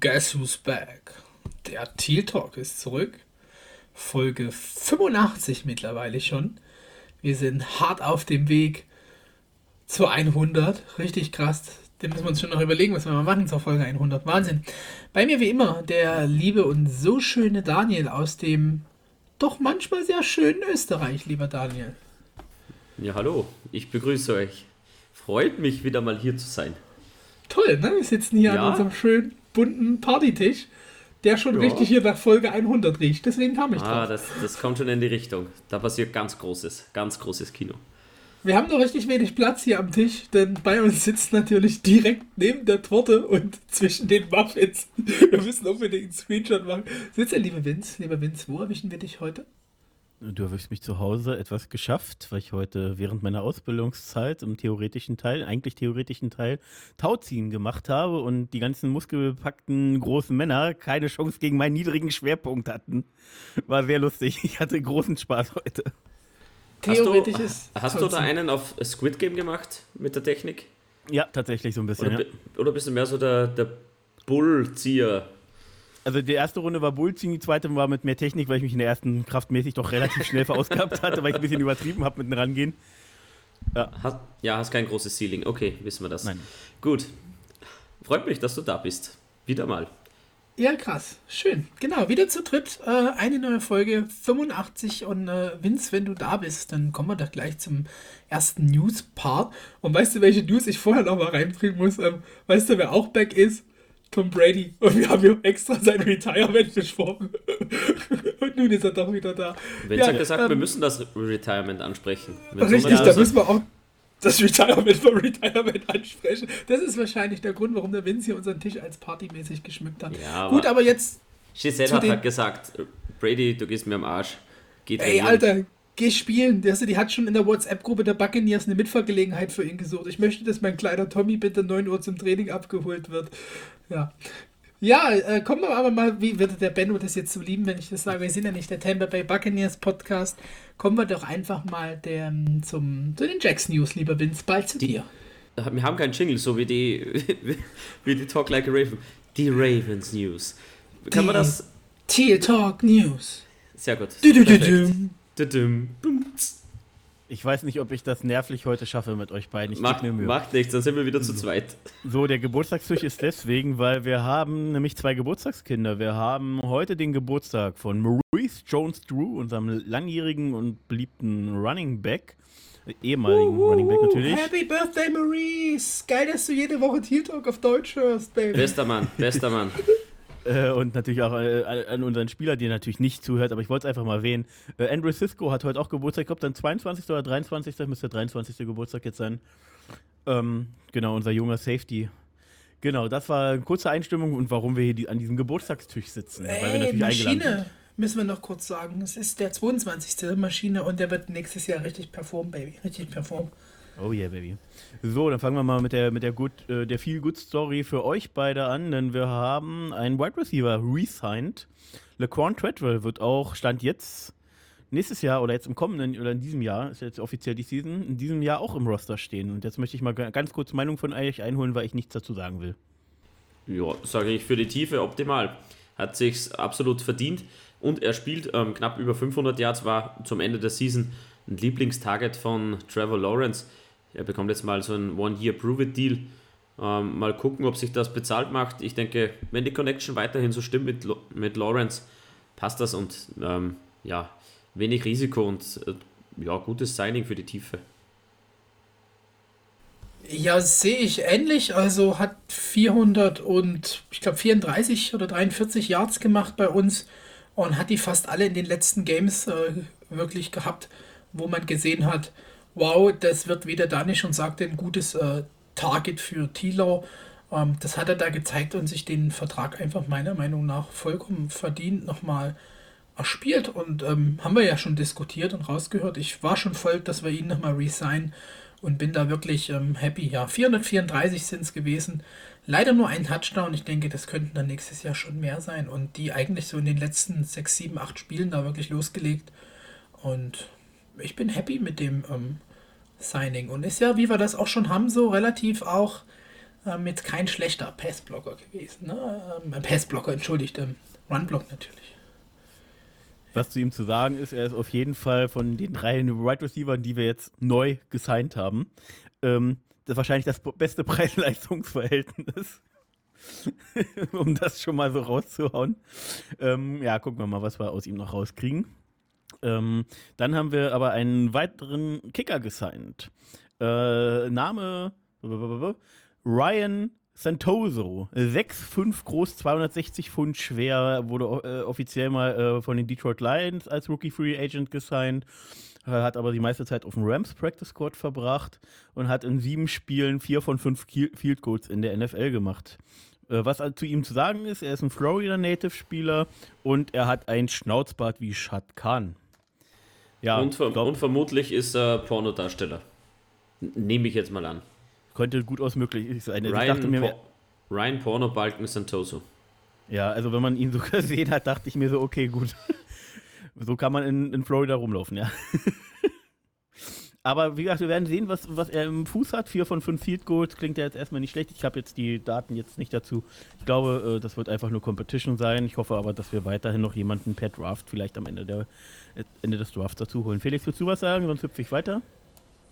Guess who's back? Der Teal Talk ist zurück. Folge 85 mittlerweile schon. Wir sind hart auf dem Weg zur 100. Richtig krass. Den müssen wir uns schon noch überlegen, was wir mal machen zur Folge 100. Wahnsinn. Bei mir wie immer der liebe und so schöne Daniel aus dem doch manchmal sehr schönen Österreich, lieber Daniel. Ja, hallo. Ich begrüße euch. Freut mich wieder mal hier zu sein. Toll, ne? Wir sitzen hier ja. an unserem schönen bunten Partytisch, der schon ja. richtig hier nach Folge 100 riecht. Deswegen kam ich ah, drauf. Ah, das, das kommt schon in die Richtung. Da passiert ganz großes, ganz großes Kino. Wir haben noch richtig wenig Platz hier am Tisch, denn bei uns sitzt natürlich direkt neben der Torte und zwischen den Muffins. Wir müssen unbedingt einen Screenshot machen. Sitzt der liebe Vince? Lieber Vince, wo erwischen wir dich heute? Du erwischst mich zu Hause etwas geschafft, weil ich heute während meiner Ausbildungszeit im theoretischen Teil, eigentlich theoretischen Teil, Tauziehen gemacht habe und die ganzen muskelbepackten großen Männer keine Chance gegen meinen niedrigen Schwerpunkt hatten. War sehr lustig. Ich hatte großen Spaß heute. Theoretisches. Hast du, hast du da einen auf Squid Game gemacht mit der Technik? Ja, tatsächlich so ein bisschen. Oder, ja. oder bist du mehr so der, der Bullzieher? Also die erste Runde war Bullziehen, die zweite war mit mehr Technik, weil ich mich in der ersten kraftmäßig doch relativ schnell verausgabt hatte, weil ich ein bisschen übertrieben habe mit dem Rangehen. Ja. Hast, ja, hast kein großes Ceiling. Okay, wissen wir das. Nein. Gut. Freut mich, dass du da bist. Wieder mal. Ja, krass. Schön. Genau, wieder zu dritt. Äh, eine neue Folge 85. Und äh, Vince, wenn du da bist, dann kommen wir doch gleich zum ersten News-Part. Und weißt du, welche News ich vorher noch mal reinbringen muss? Ähm, weißt du, wer auch back ist? Tom Brady. Und wir haben hier extra sein Retirement besprochen. Und nun ist er doch wieder da. Vince ja, hat gesagt, ähm, wir müssen das Retirement ansprechen. Richtig, da müssen wir auch das Retirement vom Retirement ansprechen. Das ist wahrscheinlich der Grund, warum der Vince hier unseren Tisch als partymäßig geschmückt hat. Ja, Gut, aber jetzt. Giselle hat halt gesagt, Brady, du gehst mir am Arsch. Geht Ey, Alter, geh spielen. Der, die hat schon in der WhatsApp-Gruppe der Buccaneers eine Mitfahrgelegenheit für ihn gesucht. Ich möchte, dass mein kleiner Tommy bitte 9 Uhr zum Training abgeholt wird. Ja. Ja, äh, kommen wir aber mal, wie würde der Benno das jetzt so lieben, wenn ich das sage? Wir sind ja nicht der Tampa Bay Buccaneers Podcast. Kommen wir doch einfach mal der, zum, zu den Jacks News, lieber Vince. Bald zu die, dir. Wir haben keinen Jingle, so wie die, wie die Talk Like a Raven. Die Ravens News. Kann man das? Teal Talk News. Sehr gut. Du, du, du, ich weiß nicht, ob ich das nervlich heute schaffe mit euch beiden. Ich Mach, mir Mühe. Macht nichts, dann sind wir wieder zu zweit. So, der Geburtstagstisch ist deswegen, weil wir haben nämlich zwei Geburtstagskinder. Wir haben heute den Geburtstag von Maurice Jones-Drew, unserem langjährigen und beliebten Running Back. Ehemaligen uh, Running Back natürlich. Happy Birthday, Maurice! Geil, dass du jede Woche Teal Talk auf Deutsch hörst, Baby. Bester Mann, bester Mann. Äh, und natürlich auch äh, an unseren Spieler, der natürlich nicht zuhört, aber ich wollte es einfach mal erwähnen. Äh, Andrew Cisco hat heute auch Geburtstag, ich glaube dann 22. oder 23. müsste der 23. Geburtstag jetzt sein. Ähm, genau, unser junger Safety. Genau, das war eine kurze Einstimmung und warum wir hier die, an diesem Geburtstagstisch sitzen. Ey, weil wir natürlich Maschine, müssen wir noch kurz sagen. Es ist der 22. Maschine und der wird nächstes Jahr richtig performen, Baby. Richtig performen. Oh yeah, Baby. So, dann fangen wir mal mit der, mit der, good, äh, der Feel Good Story für euch beide an, denn wir haben einen Wide Receiver resigned. LeQuan Treadwell wird auch, Stand jetzt, nächstes Jahr oder jetzt im kommenden oder in diesem Jahr, ist jetzt offiziell die Season, in diesem Jahr auch im Roster stehen. Und jetzt möchte ich mal ganz kurz Meinung von euch einholen, weil ich nichts dazu sagen will. Ja, sage ich für die Tiefe optimal. Hat sich's absolut verdient und er spielt ähm, knapp über 500 Yards, war zum Ende der Season ein Lieblingstarget von Trevor Lawrence er bekommt jetzt mal so ein One-Year-Prove-It-Deal. Ähm, mal gucken, ob sich das bezahlt macht. Ich denke, wenn die Connection weiterhin so stimmt mit, mit Lawrence, passt das und ähm, ja, wenig Risiko und äh, ja, gutes Signing für die Tiefe. Ja, sehe ich ähnlich. Also hat 400 und ich glaube 34 oder 43 Yards gemacht bei uns und hat die fast alle in den letzten Games äh, wirklich gehabt, wo man gesehen hat, wow, das wird wieder Danisch und sagte ein gutes äh, Target für Thielau. Ähm, das hat er da gezeigt und sich den Vertrag einfach meiner Meinung nach vollkommen verdient nochmal erspielt. Und ähm, haben wir ja schon diskutiert und rausgehört. Ich war schon voll, dass wir ihn nochmal resignen und bin da wirklich ähm, happy. Ja, 434 sind es gewesen. Leider nur ein Touchdown. Ich denke, das könnten dann nächstes Jahr schon mehr sein. Und die eigentlich so in den letzten 6, 7, 8 Spielen da wirklich losgelegt. Und ich bin happy mit dem ähm, Signing. Und ist ja, wie wir das auch schon haben, so relativ auch ähm, jetzt kein schlechter Passblocker gewesen. Ne? Ähm, Passblocker, entschuldigt, ähm, Runblock natürlich. Was zu ihm zu sagen ist, er ist auf jeden Fall von den drei Wide right Receivers, die wir jetzt neu gesigned haben, ähm, das wahrscheinlich das beste Preis-Leistungs-Verhältnis. um das schon mal so rauszuhauen. Ähm, ja, gucken wir mal, was wir aus ihm noch rauskriegen. Ähm, dann haben wir aber einen weiteren Kicker gesigned. Äh, Name Ryan Santoso, 6'5 groß, 260 Pfund schwer, wurde äh, offiziell mal äh, von den Detroit Lions als Rookie Free Agent gesigned, äh, hat aber die meiste Zeit auf dem Rams Practice Squad verbracht und hat in sieben Spielen vier von fünf Field Goals in der NFL gemacht. Äh, was zu ihm zu sagen ist, er ist ein Florida Native Spieler und er hat ein Schnauzbart wie Shad Khan. Ja, und, ver glaub, und vermutlich ist er Pornodarsteller. Nehme ich jetzt mal an. Könnte gut aus möglich sein. Ryan, mir, po Ryan Porno Balken Santoso. Ja, also wenn man ihn so gesehen hat, dachte ich mir so, okay, gut. so kann man in, in Florida rumlaufen, ja. Aber wie gesagt, wir werden sehen, was, was er im Fuß hat. Vier von fünf Field Goals klingt ja jetzt erstmal nicht schlecht. Ich habe jetzt die Daten jetzt nicht dazu. Ich glaube, äh, das wird einfach nur Competition sein. Ich hoffe aber, dass wir weiterhin noch jemanden per Draft vielleicht am Ende, der, Ende des Drafts dazu holen. Felix, willst du was sagen? Sonst hüpfe ich weiter.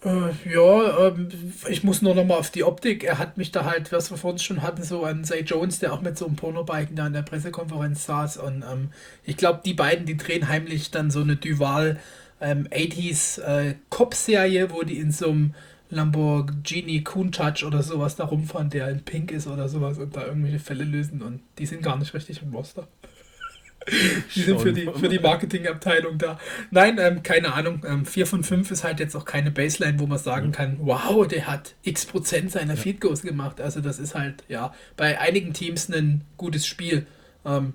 Äh, ja, ähm, ich muss nur noch mal auf die Optik. Er hat mich da halt, was wir vorhin schon hatten, so an Zay Jones, der auch mit so einem Pornobiken da in der Pressekonferenz saß. Und ähm, ich glaube, die beiden, die drehen heimlich dann so eine Duval ähm, 80s äh, Cop-Serie, wo die in so einem Lamborghini Countach oder sowas da rumfahren, der in Pink ist oder sowas und da irgendwelche Fälle lösen. Und die sind gar nicht richtig im Roster. Die sind für die, für die Marketingabteilung da. Nein, ähm, keine Ahnung. Ähm, 4 von 5 ist halt jetzt auch keine Baseline, wo man sagen mhm. kann, wow, der hat x Prozent seiner ja. Feed Goals gemacht. Also das ist halt, ja, bei einigen Teams ein gutes Spiel. Ähm,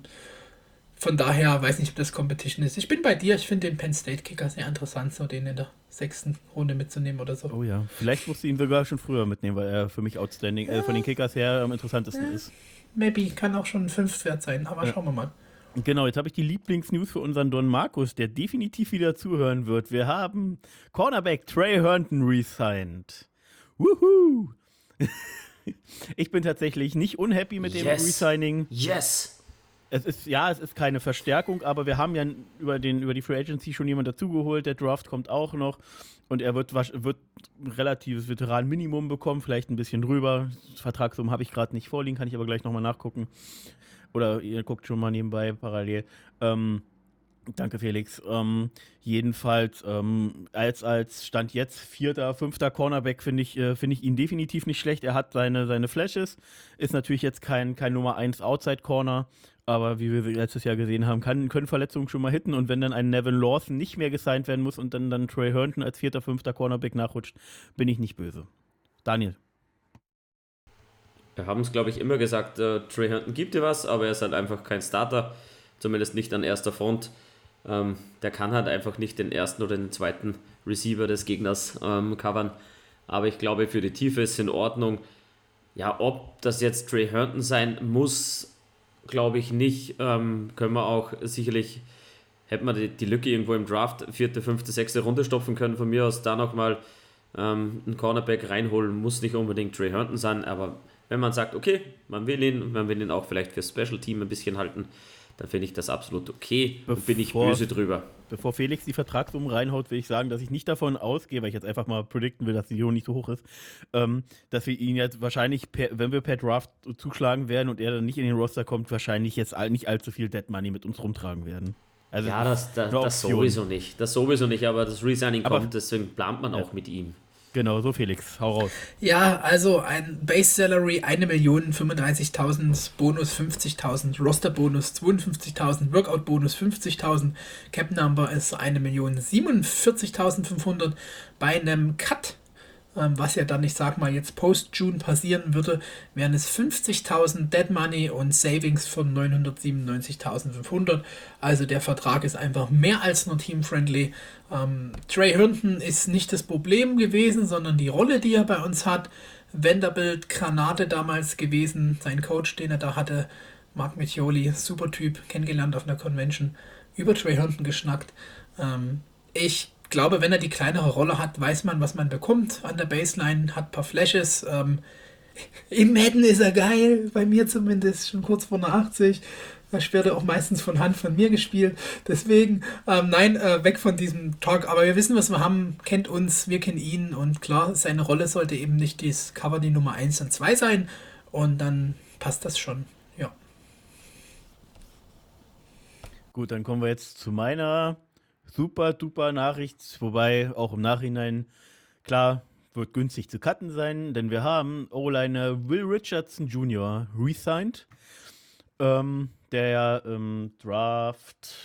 von daher weiß nicht, ob das Competition ist. Ich bin bei dir, ich finde den Penn State Kicker sehr interessant, so den in der sechsten Runde mitzunehmen oder so. Oh ja, vielleicht musst du ihn sogar schon früher mitnehmen, weil er für mich outstanding, ja. äh, von den Kickers her am interessantesten ja. ist. Maybe, kann auch schon ein 5 wert sein, aber ja. schauen wir mal. Genau, jetzt habe ich die Lieblingsnews für unseren Don Markus, der definitiv wieder zuhören wird. Wir haben Cornerback Trey Herndon resigned. Woohoo! ich bin tatsächlich nicht unhappy mit dem yes. Resigning. Yes! Es ist, ja, es ist keine Verstärkung, aber wir haben ja über, den, über die Free Agency schon jemanden dazugeholt. Der Draft kommt auch noch und er wird, wird relatives Veteran-Minimum bekommen, vielleicht ein bisschen drüber. Vertragssumme habe ich gerade nicht vorliegen, kann ich aber gleich nochmal nachgucken. Oder ihr guckt schon mal nebenbei parallel. Ähm, danke, Felix. Ähm, jedenfalls, ähm, als, als Stand jetzt vierter, fünfter Cornerback finde ich, äh, find ich ihn definitiv nicht schlecht. Er hat seine, seine Flashes, ist natürlich jetzt kein, kein Nummer 1 Outside-Corner, aber wie wir letztes Jahr gesehen haben, kann, können Verletzungen schon mal hitten. Und wenn dann ein Nevin Lawson nicht mehr gesigned werden muss und dann, dann Trey Herndon als vierter, fünfter Cornerback nachrutscht, bin ich nicht böse. Daniel. Wir haben es, glaube ich, immer gesagt, äh, Trey Hunton gibt dir was, aber er ist halt einfach kein Starter, zumindest nicht an erster Front. Ähm, der kann halt einfach nicht den ersten oder den zweiten Receiver des Gegners ähm, covern. Aber ich glaube, für die Tiefe ist es in Ordnung. Ja, ob das jetzt Trey Herndon sein muss, glaube ich nicht. Ähm, können wir auch sicherlich, hätte man die, die, Lücke irgendwo im Draft, vierte, fünfte, sechste Runde stopfen können. Von mir aus da nochmal ähm, einen Cornerback reinholen, muss nicht unbedingt Trey Herndon sein, aber wenn man sagt, okay, man will ihn, man will ihn auch vielleicht fürs Special Team ein bisschen halten, dann finde ich das absolut okay bevor, und bin ich böse drüber. Bevor Felix die Vertragssumme reinhaut, will ich sagen, dass ich nicht davon ausgehe, weil ich jetzt einfach mal predikten will, dass die Niveau nicht so hoch ist, ähm, dass wir ihn jetzt wahrscheinlich, per, wenn wir per Draft zuschlagen werden und er dann nicht in den Roster kommt, wahrscheinlich jetzt all, nicht allzu viel Dead Money mit uns rumtragen werden. Also ja, das, das, das sowieso nicht. Das sowieso nicht, aber das Resigning aber, kommt, deswegen plant man ja. auch mit ihm. Genau, so Felix, hau raus. Ja, also ein Base Salary 1.035.000, Bonus 50.000, Roster Bonus 52.000, Workout Bonus 50.000, Cap Number ist 1.047.500 bei einem Cut was ja dann, ich sag mal, jetzt post-June passieren würde, wären es 50.000 Dead Money und Savings von 997.500. Also der Vertrag ist einfach mehr als nur team-friendly. Ähm, Trey Herndon ist nicht das Problem gewesen, sondern die Rolle, die er bei uns hat. Vanderbilt Granate damals gewesen, sein Coach, den er da hatte, Mark Mitcholi, super Typ, kennengelernt auf einer Convention, über Trey Herndon geschnackt. Ähm, ich glaube, wenn er die kleinere Rolle hat, weiß man, was man bekommt an der Baseline, hat ein paar Flashes. Ähm, Im Madden ist er geil, bei mir zumindest, schon kurz vor einer 80. Da werde auch meistens von Hand von mir gespielt. Deswegen, ähm, nein, äh, weg von diesem Talk. Aber wir wissen, was wir haben, kennt uns, wir kennen ihn. Und klar, seine Rolle sollte eben nicht das Cover die Nummer 1 und 2 sein. Und dann passt das schon. Gut, dann kommen wir jetzt zu meiner super duper Nachricht. Wobei auch im Nachhinein, klar, wird günstig zu cutten sein, denn wir haben O-Liner Will Richardson Jr. resigned. Ähm, der ja im Draft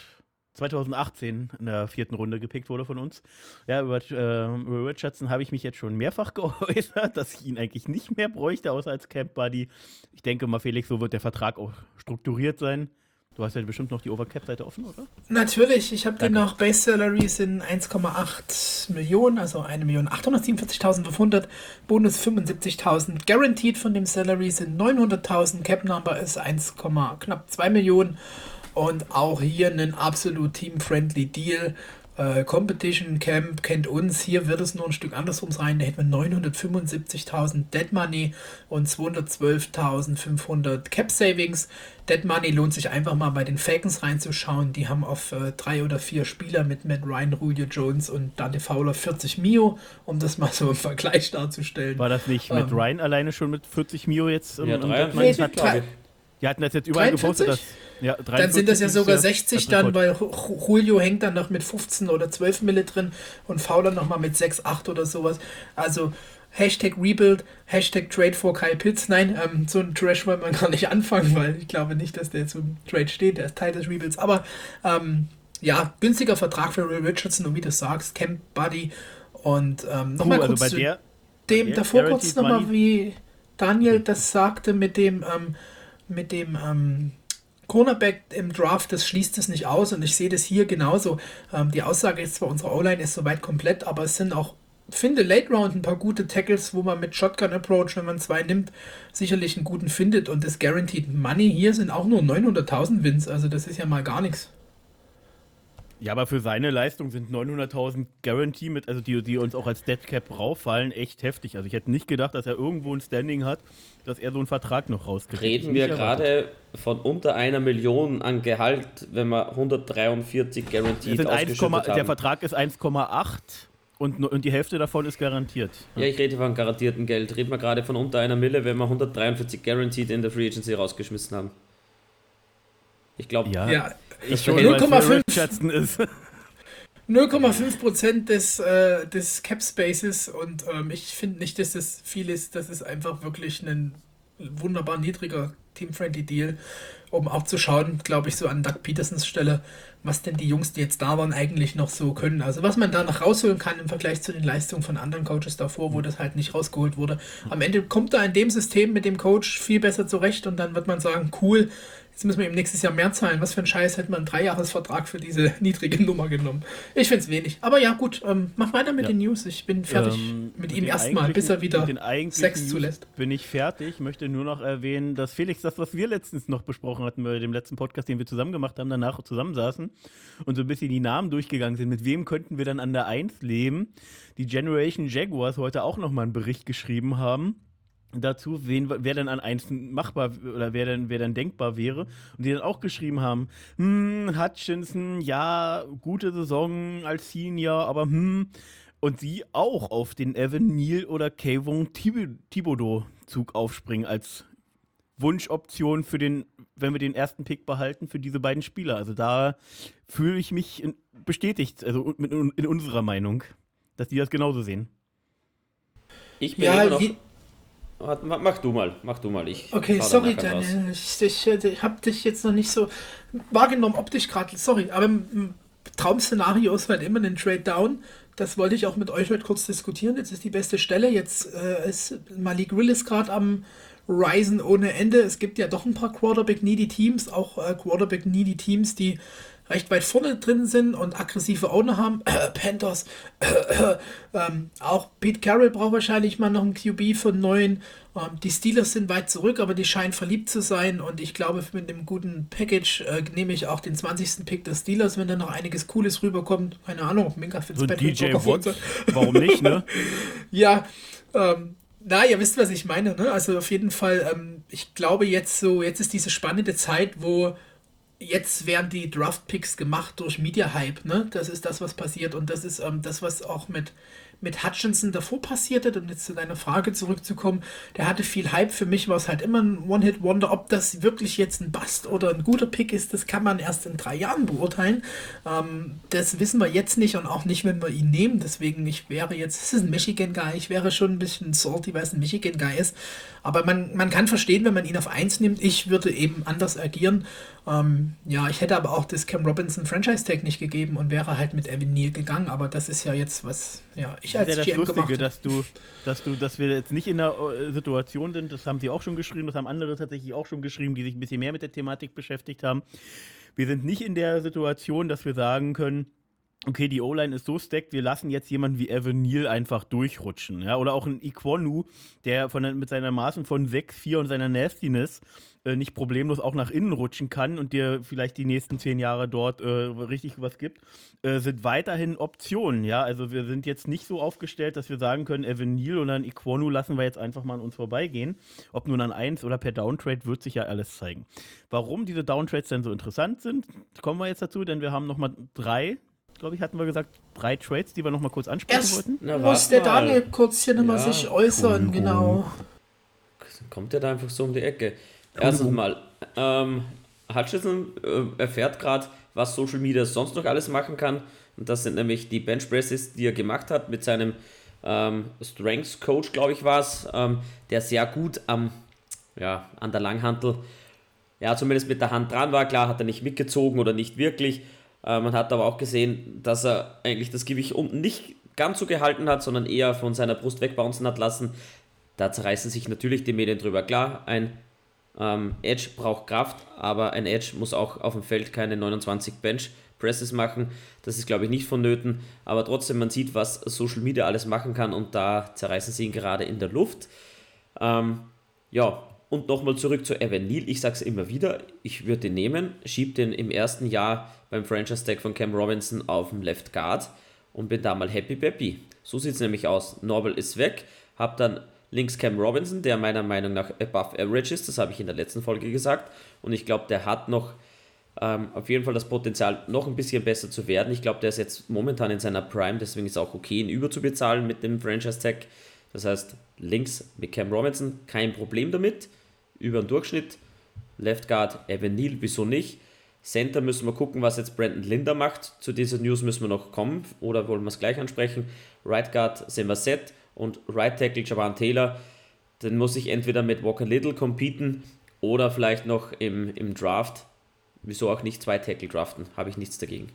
2018 in der vierten Runde gepickt wurde von uns. Ja, über, äh, über Richardson habe ich mich jetzt schon mehrfach geäußert, dass ich ihn eigentlich nicht mehr bräuchte, außer als Camp Buddy. Ich denke mal, Felix, so wird der Vertrag auch strukturiert sein. Du hast ja bestimmt noch die Overcap-Seite offen, oder? Natürlich, ich habe den noch. Base Salary sind 1,8 Millionen, also 1.847.500, Bonus 75.000, Guaranteed von dem Salary sind 900.000, Cap Number ist 1, knapp 2 Millionen. Und auch hier ein absolut team-friendly Deal. Äh, Competition Camp kennt uns. Hier wird es nur ein Stück andersrum sein. Da hätten wir 975.000 Dead Money und 212.500 Cap Savings. Dead Money lohnt sich einfach mal bei den Falcons reinzuschauen. Die haben auf äh, drei oder vier Spieler mit Matt Ryan, Julio Jones und Dante Fowler 40 Mio, um das mal so im Vergleich darzustellen. War das nicht ähm, Matt Ryan alleine schon mit 40 Mio jetzt? Ja, um, drei, nee, die hatten das jetzt überall 43? gepostet. Dass, ja, dann sind das ja sogar 60 dann, weil Julio hängt dann noch mit 15 oder 12 Mille drin und Fowler nochmal mit 6, 8 oder sowas. Also Hashtag Rebuild, Hashtag Trade for Kyle Pitts. Nein, ähm, so ein Trash wollen wir gar nicht anfangen, weil ich glaube nicht, dass der zum Trade steht. Der ist Teil des Rebuilds. Aber ähm, ja, günstiger Vertrag für Will Richardson und wie du sagst, Camp Buddy. Und ähm, nochmal uh, kurz also zu der, dem davor kurz nochmal, wie Daniel das sagte mit dem ähm, mit dem ähm, Cornerback im Draft, das schließt es nicht aus und ich sehe das hier genauso. Ähm, die Aussage ist zwar, unsere O-Line ist soweit komplett, aber es sind auch, finde Late Round ein paar gute Tackles, wo man mit Shotgun Approach, wenn man zwei nimmt, sicherlich einen guten findet und das Guaranteed Money hier sind auch nur 900.000 Wins, also das ist ja mal gar nichts. Ja, aber für seine Leistung sind 900.000 Guarantee mit, also die, die uns auch als Dead Cap rauffallen, echt heftig. Also ich hätte nicht gedacht, dass er irgendwo ein Standing hat, dass er so einen Vertrag noch rauskriegt. Reden wir gerade von unter einer Million an Gehalt, wenn wir 143 Guarantee haben. Der Vertrag ist 1,8 und, und die Hälfte davon ist garantiert. Ja, ich rede von garantiertem Geld. Reden wir gerade von unter einer Mille, wenn wir 143 Guaranteed in der Free Agency rausgeschmissen haben. Ich glaube, ja. ja. Ich 0,5 0,5% des, äh, des Cap Spaces und ähm, ich finde nicht, dass das viel ist. Das ist einfach wirklich ein wunderbar niedriger Team-Friendly Deal, um auch zu schauen, glaube ich, so an Doug Petersons Stelle, was denn die Jungs, die jetzt da waren, eigentlich noch so können. Also was man da noch rausholen kann im Vergleich zu den Leistungen von anderen Coaches davor, wo das halt nicht rausgeholt wurde. Am Ende kommt da in dem System mit dem Coach viel besser zurecht und dann wird man sagen, cool, Jetzt müssen wir ihm nächstes Jahr mehr zahlen. Was für ein Scheiß hätte man einen Dreijahresvertrag für diese niedrige Nummer genommen? Ich finde es wenig. Aber ja, gut, ähm, mach weiter mit ja. den News. Ich bin fertig ähm, mit, mit ihm erstmal, bis er wieder Sex zulässt. Bin ich fertig. Ich möchte nur noch erwähnen, dass Felix das, was wir letztens noch besprochen hatten bei dem letzten Podcast, den wir zusammen gemacht haben, danach zusammensaßen und so ein bisschen die Namen durchgegangen sind. Mit wem könnten wir dann an der 1 leben? Die Generation Jaguars heute auch nochmal einen Bericht geschrieben haben dazu, wen, wer denn an eins machbar oder wer denn, wer denn denkbar wäre. Und die dann auch geschrieben haben, hm, Hutchinson, ja, gute Saison als Senior, aber hm. Und sie auch auf den Evan Neal oder Kayvon Thibodeau-Zug aufspringen als Wunschoption für den, wenn wir den ersten Pick behalten, für diese beiden Spieler. Also da fühle ich mich in, bestätigt, also in, in, unserer Meinung, dass die das genauso sehen. Ich bin ja, immer noch, Mach du mal, mach du mal. Ich okay, sorry, Daniel. Ich, ich, ich habe dich jetzt noch nicht so wahrgenommen, optisch gerade. Sorry, aber im Traum-Szenario ist halt immer ein Trade Down. Das wollte ich auch mit euch heute kurz diskutieren. Jetzt ist die beste Stelle. Jetzt äh, ist Malik Willis gerade am Ryzen ohne Ende. Es gibt ja doch ein paar Quarterback-needy Teams, auch äh, Quarterback-needy Teams, die recht weit vorne drin sind und aggressive Owner haben. Äh, Panthers. Äh, ähm, auch Pete Carroll braucht wahrscheinlich mal noch einen QB von neun. Ähm, die Steelers sind weit zurück, aber die scheinen verliebt zu sein. Und ich glaube, mit dem guten Package äh, nehme ich auch den 20. Pick der Steelers, wenn da noch einiges Cooles rüberkommt. Keine Ahnung, Minka Fitzpatrick. So DJ Watt, warum nicht, ne? ja, ähm, Na, ihr wisst, was ich meine, ne? Also auf jeden Fall, ähm, ich glaube jetzt so, jetzt ist diese spannende Zeit, wo jetzt werden die Draft-Picks gemacht durch Media-Hype, ne? Das ist das, was passiert und das ist ähm, das, was auch mit mit Hutchinson davor passiert hat, um jetzt zu deiner Frage zurückzukommen, der hatte viel Hype. Für mich war es halt immer ein One-Hit-Wonder. Ob das wirklich jetzt ein Bust oder ein guter Pick ist, das kann man erst in drei Jahren beurteilen. Ähm, das wissen wir jetzt nicht und auch nicht, wenn wir ihn nehmen. Deswegen, ich wäre jetzt, es ist ein Michigan-Guy, ich wäre schon ein bisschen salty, weil es ein Michigan-Guy ist. Aber man, man kann verstehen, wenn man ihn auf 1 nimmt. Ich würde eben anders agieren. Ähm, ja, ich hätte aber auch das Cam Robinson Franchise Tag nicht gegeben und wäre halt mit Evan Neal gegangen. Aber das ist ja jetzt was, ja, ich als das ist ja das GM Lustige, dass du, dass du, dass wir jetzt nicht in der äh, Situation sind, das haben sie auch schon geschrieben, das haben andere tatsächlich auch schon geschrieben, die sich ein bisschen mehr mit der Thematik beschäftigt haben. Wir sind nicht in der Situation, dass wir sagen können, okay, die O-Line ist so stacked, wir lassen jetzt jemanden wie Evan Neal einfach durchrutschen. Ja? Oder auch ein Iquonu, der von, mit seiner Maßen von 6-4 und seiner Nastiness äh, nicht problemlos auch nach innen rutschen kann und dir vielleicht die nächsten zehn Jahre dort äh, richtig was gibt, äh, sind weiterhin Optionen. Ja, also wir sind jetzt nicht so aufgestellt, dass wir sagen können, Evan Neal oder ein Iquonu lassen wir jetzt einfach mal an uns vorbeigehen. Ob nun an eins oder per Downtrade wird sich ja alles zeigen. Warum diese Downtrades denn so interessant sind, kommen wir jetzt dazu, denn wir haben nochmal drei glaube ich, hatten wir gesagt, drei Trades, die wir nochmal kurz ansprechen Erst wollten. Na, muss der Daniel kurz hier nochmal ja. sich äußern, cool, genau. Kommt der da einfach so um die Ecke? Erstens mal, ähm, Hutchinson äh, erfährt gerade, was Social Media sonst noch alles machen kann. Und das sind nämlich die Bench Presses, die er gemacht hat mit seinem ähm, Strengths Coach, glaube ich, war es, ähm, der sehr gut am, ja, an der Langhantel, ja, zumindest mit der Hand dran war. Klar, hat er nicht mitgezogen oder nicht wirklich. Äh, man hat aber auch gesehen, dass er eigentlich das Gewicht unten nicht ganz so gehalten hat, sondern eher von seiner Brust wegbouncen hat lassen. Da zerreißen sich natürlich die Medien drüber. Klar, ein ähm, Edge braucht Kraft, aber ein Edge muss auch auf dem Feld keine 29 Bench Presses machen. Das ist, glaube ich, nicht vonnöten. Aber trotzdem, man sieht, was Social Media alles machen kann und da zerreißen sie ihn gerade in der Luft. Ähm, ja, und nochmal zurück zu Evan Neal. Ich sage es immer wieder, ich würde den nehmen, schiebe den im ersten Jahr beim Franchise Tag von Cam Robinson auf dem Left Guard und bin da mal happy peppy. So sieht es nämlich aus. Norbel ist weg, habe dann Links Cam Robinson, der meiner Meinung nach above average ist, das habe ich in der letzten Folge gesagt. Und ich glaube, der hat noch ähm, auf jeden Fall das Potenzial, noch ein bisschen besser zu werden. Ich glaube, der ist jetzt momentan in seiner Prime, deswegen ist es auch okay, ihn überzubezahlen mit dem Franchise-Tag. Das heißt, links mit Cam Robinson, kein Problem damit. Über den Durchschnitt. Left Guard, Evan Neal, wieso nicht? Center müssen wir gucken, was jetzt Brandon Linder macht. Zu dieser News müssen wir noch kommen oder wollen wir es gleich ansprechen. Right Guard wir set und Right Tackle Javan Taylor, dann muss ich entweder mit Walker Little competen oder vielleicht noch im, im Draft. Wieso auch nicht zwei Tackle draften? Habe ich nichts dagegen.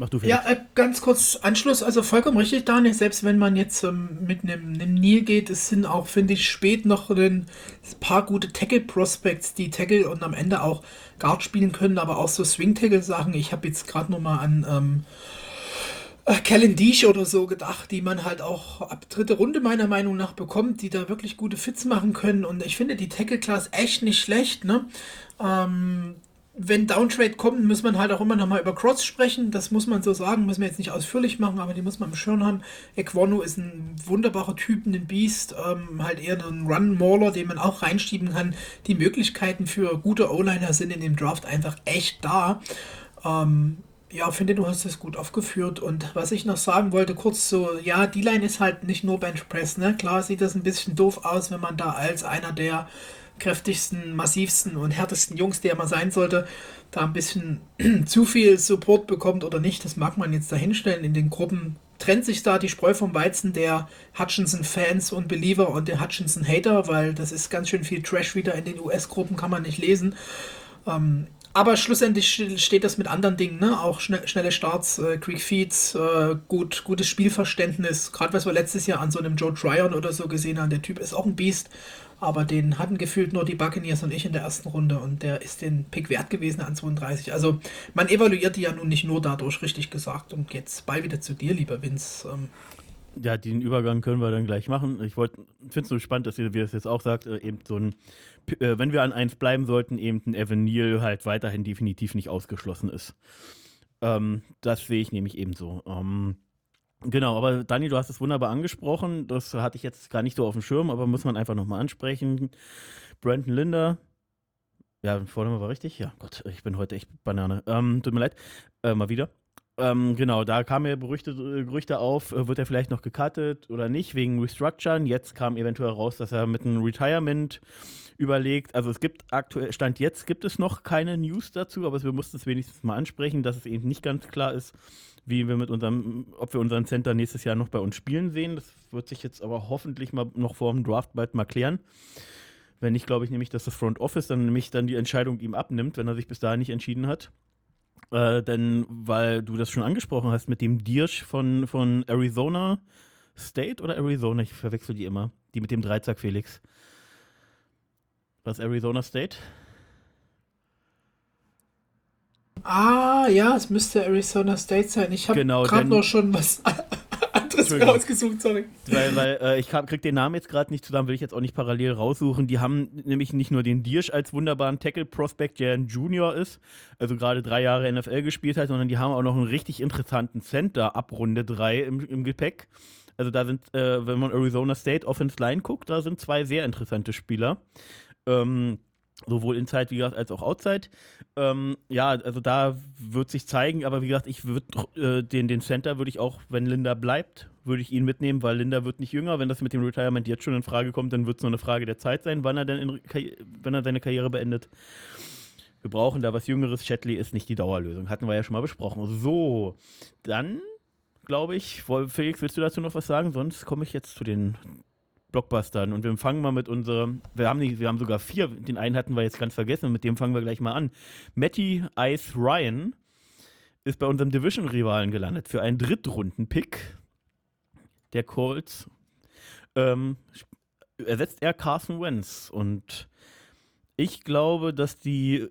Mach du Ja, äh, ganz kurz Anschluss, also vollkommen richtig, Daniel. Selbst wenn man jetzt ähm, mit einem, einem Nil geht, es sind auch, finde ich, spät noch ein paar gute Tackle-Prospects, die Tackle und am Ende auch Guard spielen können, aber auch so Swing-Tackle-Sachen. Ich habe jetzt gerade noch mal an ähm, Calendish oder so gedacht, die man halt auch ab dritte Runde meiner Meinung nach bekommt, die da wirklich gute Fits machen können. Und ich finde die Tackle-Class echt nicht schlecht. Ne? Ähm, wenn Downtrade kommt, muss man halt auch immer nochmal über Cross sprechen. Das muss man so sagen, müssen wir jetzt nicht ausführlich machen, aber die muss man im Schirm haben. Equano ist ein wunderbarer Typ, ein Beast, ähm, halt eher ein Run-Mauler, den man auch reinschieben kann. Die Möglichkeiten für gute O-Liner sind in dem Draft einfach echt da. Ähm, ja, finde, du hast es gut aufgeführt. Und was ich noch sagen wollte, kurz so, ja, die Line ist halt nicht nur Bench Press, ne? Klar sieht das ein bisschen doof aus, wenn man da als einer der kräftigsten, massivsten und härtesten Jungs, der man sein sollte, da ein bisschen zu viel Support bekommt oder nicht. Das mag man jetzt dahinstellen. In den Gruppen trennt sich da die Spreu vom Weizen der Hutchinson-Fans und Believer und der Hutchinson-Hater, weil das ist ganz schön viel Trash wieder in den US-Gruppen, kann man nicht lesen. Ähm, aber schlussendlich steht das mit anderen Dingen, ne? Auch schnell, schnelle Starts, äh, Quick Feeds, äh, gut, gutes Spielverständnis. Gerade was wir letztes Jahr an so einem Joe Tryon oder so gesehen haben, der Typ ist auch ein Biest. Aber den hatten gefühlt nur die Buccaneers und ich in der ersten Runde und der ist den Pick wert gewesen an 32. Also man evaluiert die ja nun nicht nur dadurch, richtig gesagt. Und jetzt bei wieder zu dir, lieber Vince. Ähm, ja, den Übergang können wir dann gleich machen. Ich finde es so spannend, dass ihr, wie es jetzt auch sagt, äh, eben so ein äh, wenn wir an eins bleiben sollten, eben ein Evan Neal halt weiterhin definitiv nicht ausgeschlossen ist. Ähm, das sehe ich nämlich ebenso. Ähm, Genau, aber Dani, du hast es wunderbar angesprochen. Das hatte ich jetzt gar nicht so auf dem Schirm, aber muss man einfach nochmal ansprechen. Brandon Linder, ja, Vorname war richtig? Ja, Gott, ich bin heute echt Banane. Ähm, tut mir leid, äh, mal wieder. Ähm, genau, da kamen ja Gerüchte, Gerüchte auf, äh, wird er vielleicht noch gecuttet oder nicht, wegen Restructuren. Jetzt kam eventuell raus, dass er mit einem Retirement überlegt. Also es gibt aktuell, Stand jetzt gibt es noch keine News dazu, aber wir mussten es wenigstens mal ansprechen, dass es eben nicht ganz klar ist, wie wir mit unserem, ob wir unseren Center nächstes Jahr noch bei uns spielen sehen. Das wird sich jetzt aber hoffentlich mal noch vor dem Draft bald mal klären. Wenn nicht, glaube ich nämlich, dass das Front Office dann nämlich dann die Entscheidung ihm abnimmt, wenn er sich bis dahin nicht entschieden hat. Äh, denn, weil du das schon angesprochen hast mit dem Dirsch von, von Arizona State oder Arizona, ich verwechsel die immer, die mit dem Dreizack Felix. Was Arizona State? Ah, ja, es müsste Arizona State sein. Ich habe genau, gerade noch schon was anderes rausgesucht, sorry. Weil, weil äh, ich krieg den Namen jetzt gerade nicht zusammen, will ich jetzt auch nicht parallel raussuchen. Die haben nämlich nicht nur den Dirsch als wunderbaren Tackle-Prospect, der ein Junior ist, also gerade drei Jahre NFL gespielt hat, sondern die haben auch noch einen richtig interessanten Center ab Runde 3 im, im Gepäck. Also da sind, äh, wenn man Arizona State Offense Line guckt, da sind zwei sehr interessante Spieler. Ähm, sowohl Inside wie gesagt als auch Outside. Ähm, ja, also da wird sich zeigen, aber wie gesagt, ich würde äh, den, den Center würde ich auch, wenn Linda bleibt, würde ich ihn mitnehmen, weil Linda wird nicht jünger. Wenn das mit dem Retirement jetzt schon in Frage kommt, dann wird es nur eine Frage der Zeit sein, wann er denn in, wenn er seine Karriere beendet. Wir brauchen da was Jüngeres. Chatley ist nicht die Dauerlösung. Hatten wir ja schon mal besprochen. So, dann glaube ich, Felix, willst du dazu noch was sagen? Sonst komme ich jetzt zu den Blockbustern. Und wir fangen mal mit unserem, wir haben, nicht, wir haben sogar vier, den einen hatten wir jetzt ganz vergessen und mit dem fangen wir gleich mal an. Matty Ice Ryan ist bei unserem Division-Rivalen gelandet für einen Drittrunden-Pick der Colts. Ähm, ersetzt er Carson Wentz und ich glaube, dass die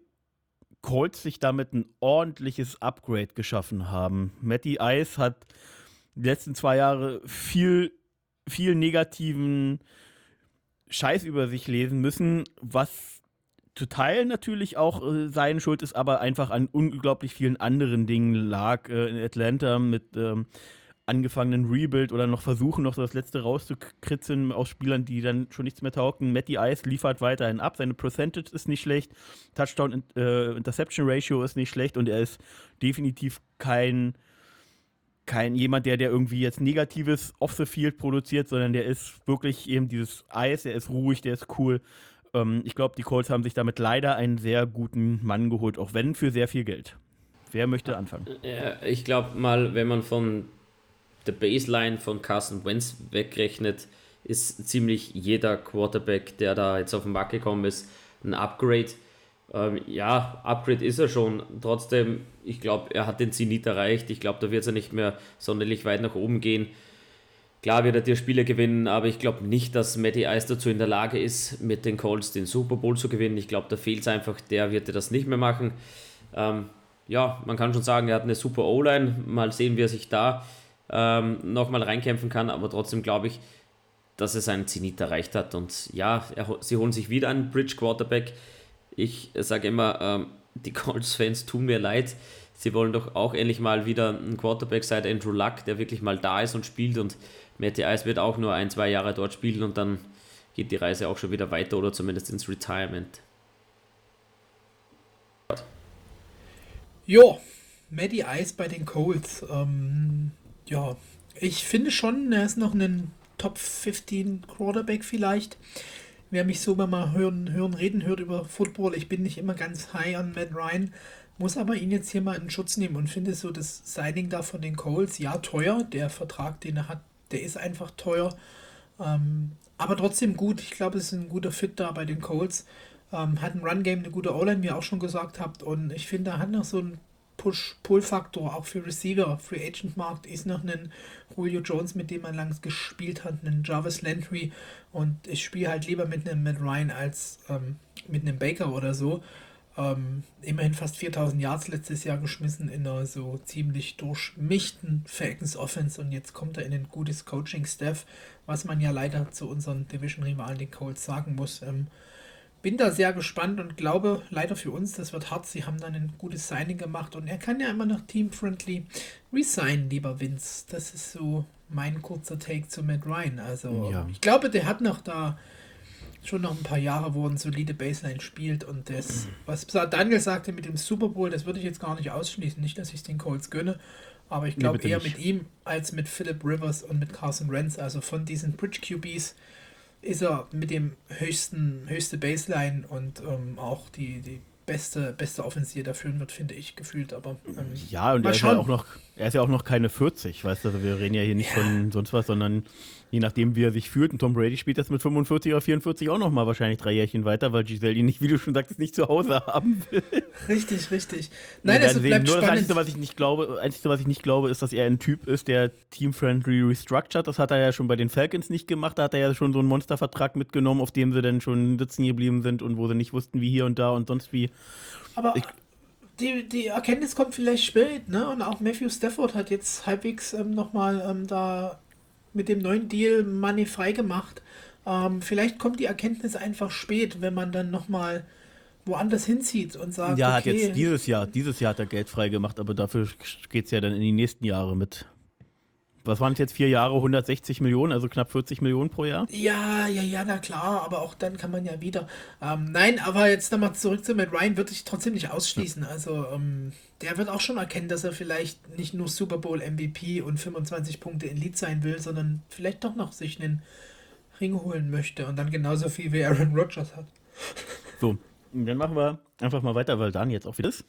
Colts sich damit ein ordentliches Upgrade geschaffen haben. Matty Ice hat die letzten zwei Jahre viel viel negativen Scheiß über sich lesen müssen, was zu Teil natürlich auch äh, seine Schuld ist, aber einfach an unglaublich vielen anderen Dingen lag. Äh, in Atlanta mit ähm, angefangenen Rebuild oder noch versuchen, noch so das Letzte rauszukritzeln aus Spielern, die dann schon nichts mehr taugten. Matty Ice liefert weiterhin ab. Seine Percentage ist nicht schlecht. Touchdown-Interception äh, Ratio ist nicht schlecht und er ist definitiv kein kein jemand, der, der irgendwie jetzt Negatives off the field produziert, sondern der ist wirklich eben dieses Eis, der ist ruhig, der ist cool. Ähm, ich glaube, die Colts haben sich damit leider einen sehr guten Mann geholt, auch wenn für sehr viel Geld. Wer möchte anfangen? Ja, ich glaube mal, wenn man von der Baseline von Carson Wentz wegrechnet, ist ziemlich jeder Quarterback, der da jetzt auf den Markt gekommen ist, ein Upgrade. Ähm, ja, Upgrade ist er schon. Trotzdem, ich glaube, er hat den Zenit erreicht. Ich glaube, da wird er nicht mehr sonderlich weit nach oben gehen. Klar wird er die Spiele gewinnen, aber ich glaube nicht, dass Matty Ice dazu in der Lage ist, mit den Colts den Super Bowl zu gewinnen. Ich glaube, da fehlt es einfach. Der wird das nicht mehr machen. Ähm, ja, man kann schon sagen, er hat eine super O-Line. Mal sehen, wie er sich da ähm, nochmal reinkämpfen kann. Aber trotzdem glaube ich, dass er seinen Zenit erreicht hat. Und ja, er, sie holen sich wieder einen Bridge Quarterback ich sage immer, ähm, die Colts-Fans tun mir leid. Sie wollen doch auch endlich mal wieder einen Quarterback seit Andrew Luck, der wirklich mal da ist und spielt. Und Matty Ice wird auch nur ein, zwei Jahre dort spielen und dann geht die Reise auch schon wieder weiter oder zumindest ins Retirement. Jo, Matty Ice bei den Colts. Ähm, ja, ich finde schon, er ist noch ein Top 15 Quarterback vielleicht wer mich so mal hören, hören, reden hört über Football, ich bin nicht immer ganz high an Matt Ryan, muss aber ihn jetzt hier mal in Schutz nehmen und finde so das Signing da von den Coles, ja, teuer, der Vertrag, den er hat, der ist einfach teuer, ähm, aber trotzdem gut. Ich glaube, es ist ein guter Fit da bei den Coles. Ähm, hat ein Run-Game, eine gute O-Line, wie ihr auch schon gesagt habt. Und ich finde, er hat noch so ein Push-Pull-Faktor, auch für Receiver. Free Agent Markt ist noch ein Julio Jones, mit dem man langs gespielt hat, ein Jarvis Landry und ich spiele halt lieber mit einem Matt Ryan als ähm, mit einem Baker oder so. Ähm, immerhin fast 4000 Yards letztes Jahr geschmissen in einer so ziemlich durchmischten Falcons Offense und jetzt kommt er in ein gutes Coaching-Staff, was man ja leider zu unseren Division-Rivalen, den Colts, sagen muss. Ähm, bin da sehr gespannt und glaube, leider für uns, das wird hart. Sie haben dann ein gutes Signing gemacht und er kann ja immer noch team-friendly resignen, lieber Vince. Das ist so mein kurzer Take zu Matt Ryan. Also, ja. ich glaube, der hat noch da schon noch ein paar Jahre, wo er eine solide Baseline spielt und das, was Daniel sagte mit dem Super Bowl, das würde ich jetzt gar nicht ausschließen. Nicht, dass ich den Colts gönne, aber ich glaube nee, eher nicht. mit ihm als mit Philip Rivers und mit Carson Wentz. Also von diesen Bridge QBs ist er mit dem höchsten, höchste Baseline und ähm, auch die, die beste, beste Offensive da führen wird, finde ich, gefühlt. Aber ähm, ja, und er ist ja auch noch, er ist ja auch noch keine 40, weißt du, also wir reden ja hier nicht ja. von sonst was, sondern je nachdem, wie er sich fühlt. Und Tom Brady spielt das mit 45 oder 44 auch noch mal wahrscheinlich drei Jährchen weiter, weil Giselle ihn nicht, wie du schon sagtest, nicht zu Hause haben will. Richtig, richtig. Nein, also bleibt Nur spannend. das Einzige, was ich nicht glaube, Einzige, was ich nicht glaube, ist, dass er ein Typ ist, der team-friendly restructured. Das hat er ja schon bei den Falcons nicht gemacht. Da hat er ja schon so einen Monstervertrag mitgenommen, auf dem sie dann schon sitzen geblieben sind und wo sie nicht wussten, wie hier und da und sonst wie. Aber ich, die, die Erkenntnis kommt vielleicht spät, ne? Und auch Matthew Stafford hat jetzt halbwegs ähm, nochmal ähm, da mit dem neuen Deal Money freigemacht. Ähm, vielleicht kommt die Erkenntnis einfach spät, wenn man dann nochmal woanders hinzieht und sagt, ja, hat jetzt dieses Jahr, dieses Jahr hat er Geld freigemacht, aber dafür geht es ja dann in die nächsten Jahre mit was waren es jetzt, vier Jahre, 160 Millionen, also knapp 40 Millionen pro Jahr? Ja, ja, ja, na klar, aber auch dann kann man ja wieder. Ähm, nein, aber jetzt nochmal zurück zu Matt Ryan, würde ich trotzdem nicht ausschließen. Also, ähm, der wird auch schon erkennen, dass er vielleicht nicht nur Super Bowl MVP und 25 Punkte in Lead sein will, sondern vielleicht doch noch sich einen Ring holen möchte und dann genauso viel wie Aaron Rodgers hat. So, dann machen wir einfach mal weiter, weil Dan jetzt auch wieder ist.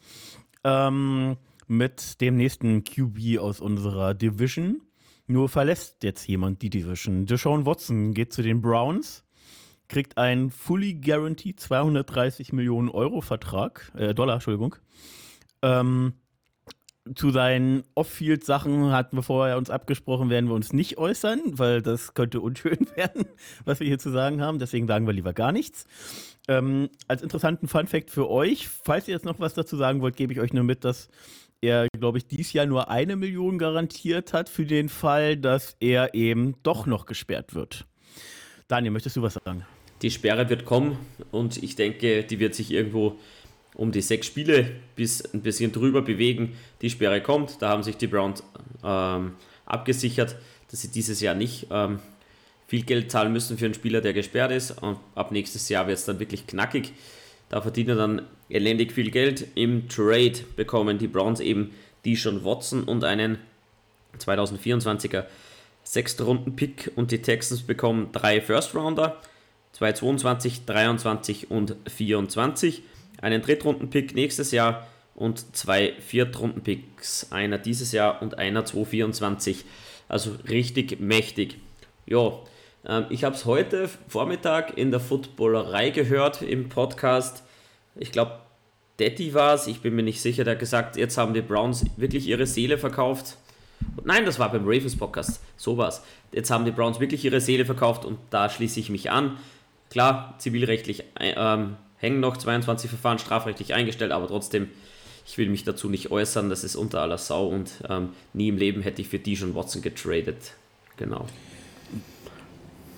Ähm, mit dem nächsten QB aus unserer Division. Nur verlässt jetzt jemand die Division. Deshaun Watson geht zu den Browns, kriegt einen fully guaranteed 230 Millionen Euro Vertrag, äh, Dollar, Entschuldigung. Ähm, zu seinen Off-Field-Sachen hatten wir vorher uns abgesprochen, werden wir uns nicht äußern, weil das könnte unschön werden, was wir hier zu sagen haben. Deswegen sagen wir lieber gar nichts. Ähm, als interessanten Fun-Fact für euch, falls ihr jetzt noch was dazu sagen wollt, gebe ich euch nur mit, dass er, glaube ich, dieses Jahr nur eine Million garantiert hat für den Fall, dass er eben doch noch gesperrt wird. Daniel, möchtest du was sagen? Die Sperre wird kommen und ich denke, die wird sich irgendwo um die sechs Spiele bis ein bisschen drüber bewegen. Die Sperre kommt, da haben sich die Browns ähm, abgesichert, dass sie dieses Jahr nicht ähm, viel Geld zahlen müssen für einen Spieler, der gesperrt ist. Und ab nächstes Jahr wird es dann wirklich knackig. Da verdient er dann elendig viel Geld. Im Trade bekommen die Browns eben die schon Watson und einen 2024er Sechstrunden-Pick und die Texans bekommen drei First-Rounder, 222, 23 und 24, einen Drittrunden-Pick nächstes Jahr und zwei Viertrunden-Picks, einer dieses Jahr und einer 224. Also richtig mächtig. Ja, ähm, ich habe es heute Vormittag in der Footballerei gehört im Podcast. Ich glaube, Daddy war es, ich bin mir nicht sicher, der hat gesagt, jetzt haben die Browns wirklich ihre Seele verkauft. Nein, das war beim Ravens Podcast, so war es. Jetzt haben die Browns wirklich ihre Seele verkauft und da schließe ich mich an. Klar, zivilrechtlich äh, ähm, hängen noch 22 Verfahren strafrechtlich eingestellt, aber trotzdem, ich will mich dazu nicht äußern, das ist unter aller Sau und ähm, nie im Leben hätte ich für die schon Watson getradet. Genau.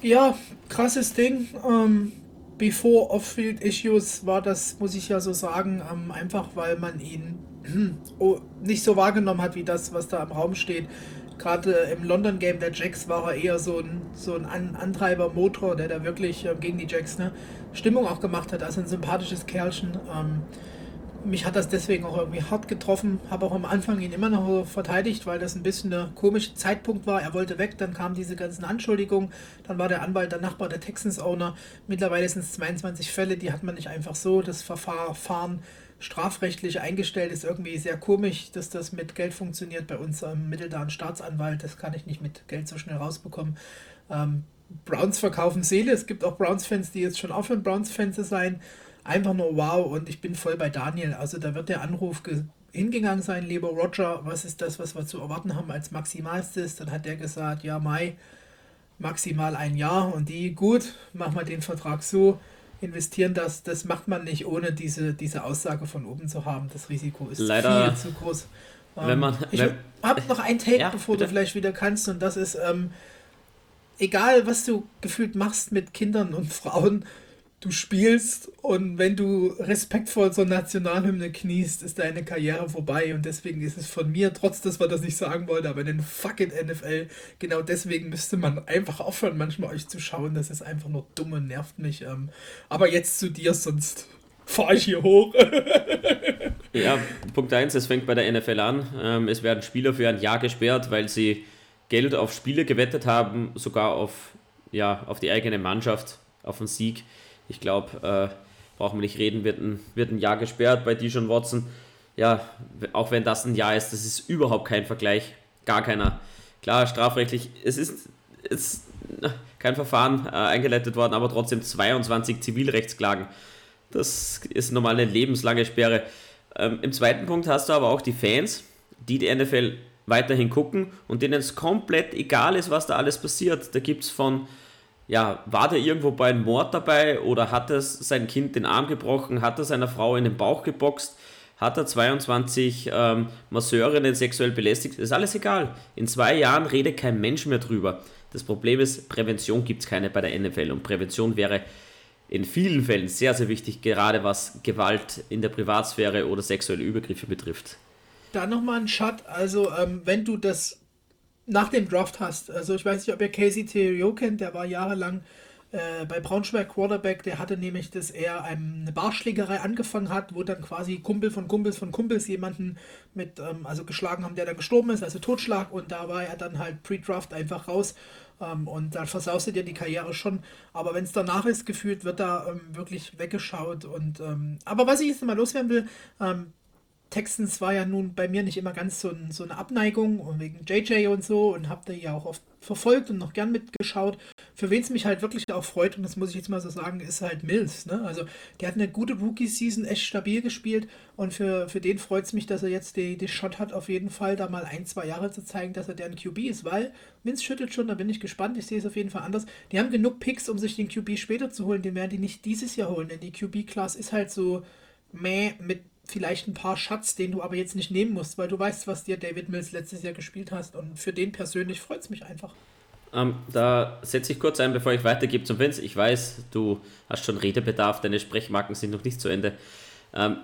Ja, krasses Ding. Ähm, before Off-Field-Issues war das, muss ich ja so sagen, ähm, einfach weil man ihn oh, nicht so wahrgenommen hat, wie das, was da im Raum steht. Gerade im London Game der Jacks war er eher so ein, so ein An Antreiber-Motor, der da wirklich äh, gegen die Jacks ne, Stimmung auch gemacht hat. Also ein sympathisches Kerlchen. Ähm, mich hat das deswegen auch irgendwie hart getroffen. Habe auch am Anfang ihn immer noch verteidigt, weil das ein bisschen der komische Zeitpunkt war. Er wollte weg, dann kamen diese ganzen Anschuldigungen. Dann war der Anwalt der Nachbar, der Texans-Owner. Mittlerweile sind es 22 Fälle, die hat man nicht einfach so. Das Verfahren strafrechtlich eingestellt ist irgendwie sehr komisch, dass das mit Geld funktioniert. Bei uns am Mittel da ein Staatsanwalt, das kann ich nicht mit Geld so schnell rausbekommen. Ähm, Browns verkaufen Seele. Es gibt auch Browns-Fans, die jetzt schon aufhören, Browns-Fans zu sein einfach nur wow und ich bin voll bei Daniel. Also da wird der Anruf hingegangen sein, lieber Roger, was ist das, was wir zu erwarten haben als Maximalstes? Dann hat der gesagt, ja, Mai, maximal ein Jahr und die, gut, machen wir den Vertrag so, investieren das. Das macht man nicht, ohne diese, diese Aussage von oben zu haben. Das Risiko ist Leider, viel zu groß. Wenn ähm, man, ich habe noch ein Take, ja, bevor bitte. du vielleicht wieder kannst und das ist, ähm, egal was du gefühlt machst mit Kindern und Frauen, du spielst und wenn du respektvoll zur Nationalhymne kniest, ist deine Karriere vorbei und deswegen ist es von mir, trotz dass man das nicht sagen wollte, aber in den fucking NFL, genau deswegen müsste man einfach aufhören, manchmal euch zu schauen, das ist einfach nur dumm und nervt mich. Ähm, aber jetzt zu dir, sonst fahre ich hier hoch. ja, Punkt 1, es fängt bei der NFL an. Ähm, es werden Spieler für ein Jahr gesperrt, weil sie Geld auf Spiele gewettet haben, sogar auf, ja, auf die eigene Mannschaft, auf den Sieg. Ich glaube, äh, brauchen wir nicht reden, wird ein, wird ein Jahr gesperrt bei Dijon Watson. Ja, auch wenn das ein Jahr ist, das ist überhaupt kein Vergleich. Gar keiner. Klar, strafrechtlich, es ist, ist kein Verfahren äh, eingeleitet worden, aber trotzdem 22 Zivilrechtsklagen. Das ist normal eine lebenslange Sperre. Ähm, Im zweiten Punkt hast du aber auch die Fans, die die NFL weiterhin gucken und denen es komplett egal ist, was da alles passiert. Da gibt es von ja, war der irgendwo bei einem Mord dabei oder hat er sein Kind den Arm gebrochen, hat er seiner Frau in den Bauch geboxt, hat er 22 ähm, Masseurinnen sexuell belästigt, ist alles egal. In zwei Jahren redet kein Mensch mehr drüber. Das Problem ist, Prävention gibt es keine bei der NFL und Prävention wäre in vielen Fällen sehr, sehr wichtig, gerade was Gewalt in der Privatsphäre oder sexuelle Übergriffe betrifft. Da nochmal ein Shot, also ähm, wenn du das nach dem Draft hast. Also ich weiß nicht, ob ihr Casey Theorio kennt, der war jahrelang äh, bei Braunschweig Quarterback, der hatte nämlich, dass er eine Barschlägerei angefangen hat, wo dann quasi Kumpel von Kumpels von Kumpels jemanden mit, ähm, also geschlagen haben, der dann gestorben ist, also Totschlag. Und da war er dann halt pre-Draft einfach raus. Ähm, und dann versaust du dir die Karriere schon, aber wenn es danach ist, gefühlt wird da ähm, wirklich weggeschaut. Und, ähm, aber was ich jetzt mal loswerden will, ähm, Texans war ja nun bei mir nicht immer ganz so, ein, so eine Abneigung und wegen JJ und so und habe da ja auch oft verfolgt und noch gern mitgeschaut. Für wen es mich halt wirklich auch freut, und das muss ich jetzt mal so sagen, ist halt Mills. Ne? Also der hat eine gute Rookie-Season, echt stabil gespielt und für, für den freut es mich, dass er jetzt die, die Shot hat, auf jeden Fall da mal ein, zwei Jahre zu zeigen, dass er deren QB ist, weil Mills schüttelt schon, da bin ich gespannt, ich sehe es auf jeden Fall anders. Die haben genug Picks, um sich den QB später zu holen, den werden die nicht dieses Jahr holen, denn die QB-Class ist halt so meh mit vielleicht ein paar Schatz, den du aber jetzt nicht nehmen musst, weil du weißt, was dir David Mills letztes Jahr gespielt hast und für den persönlich freut es mich einfach. Ähm, da setze ich kurz ein, bevor ich weitergebe zum Vince. Ich weiß, du hast schon Redebedarf, deine Sprechmarken sind noch nicht zu Ende. Ähm,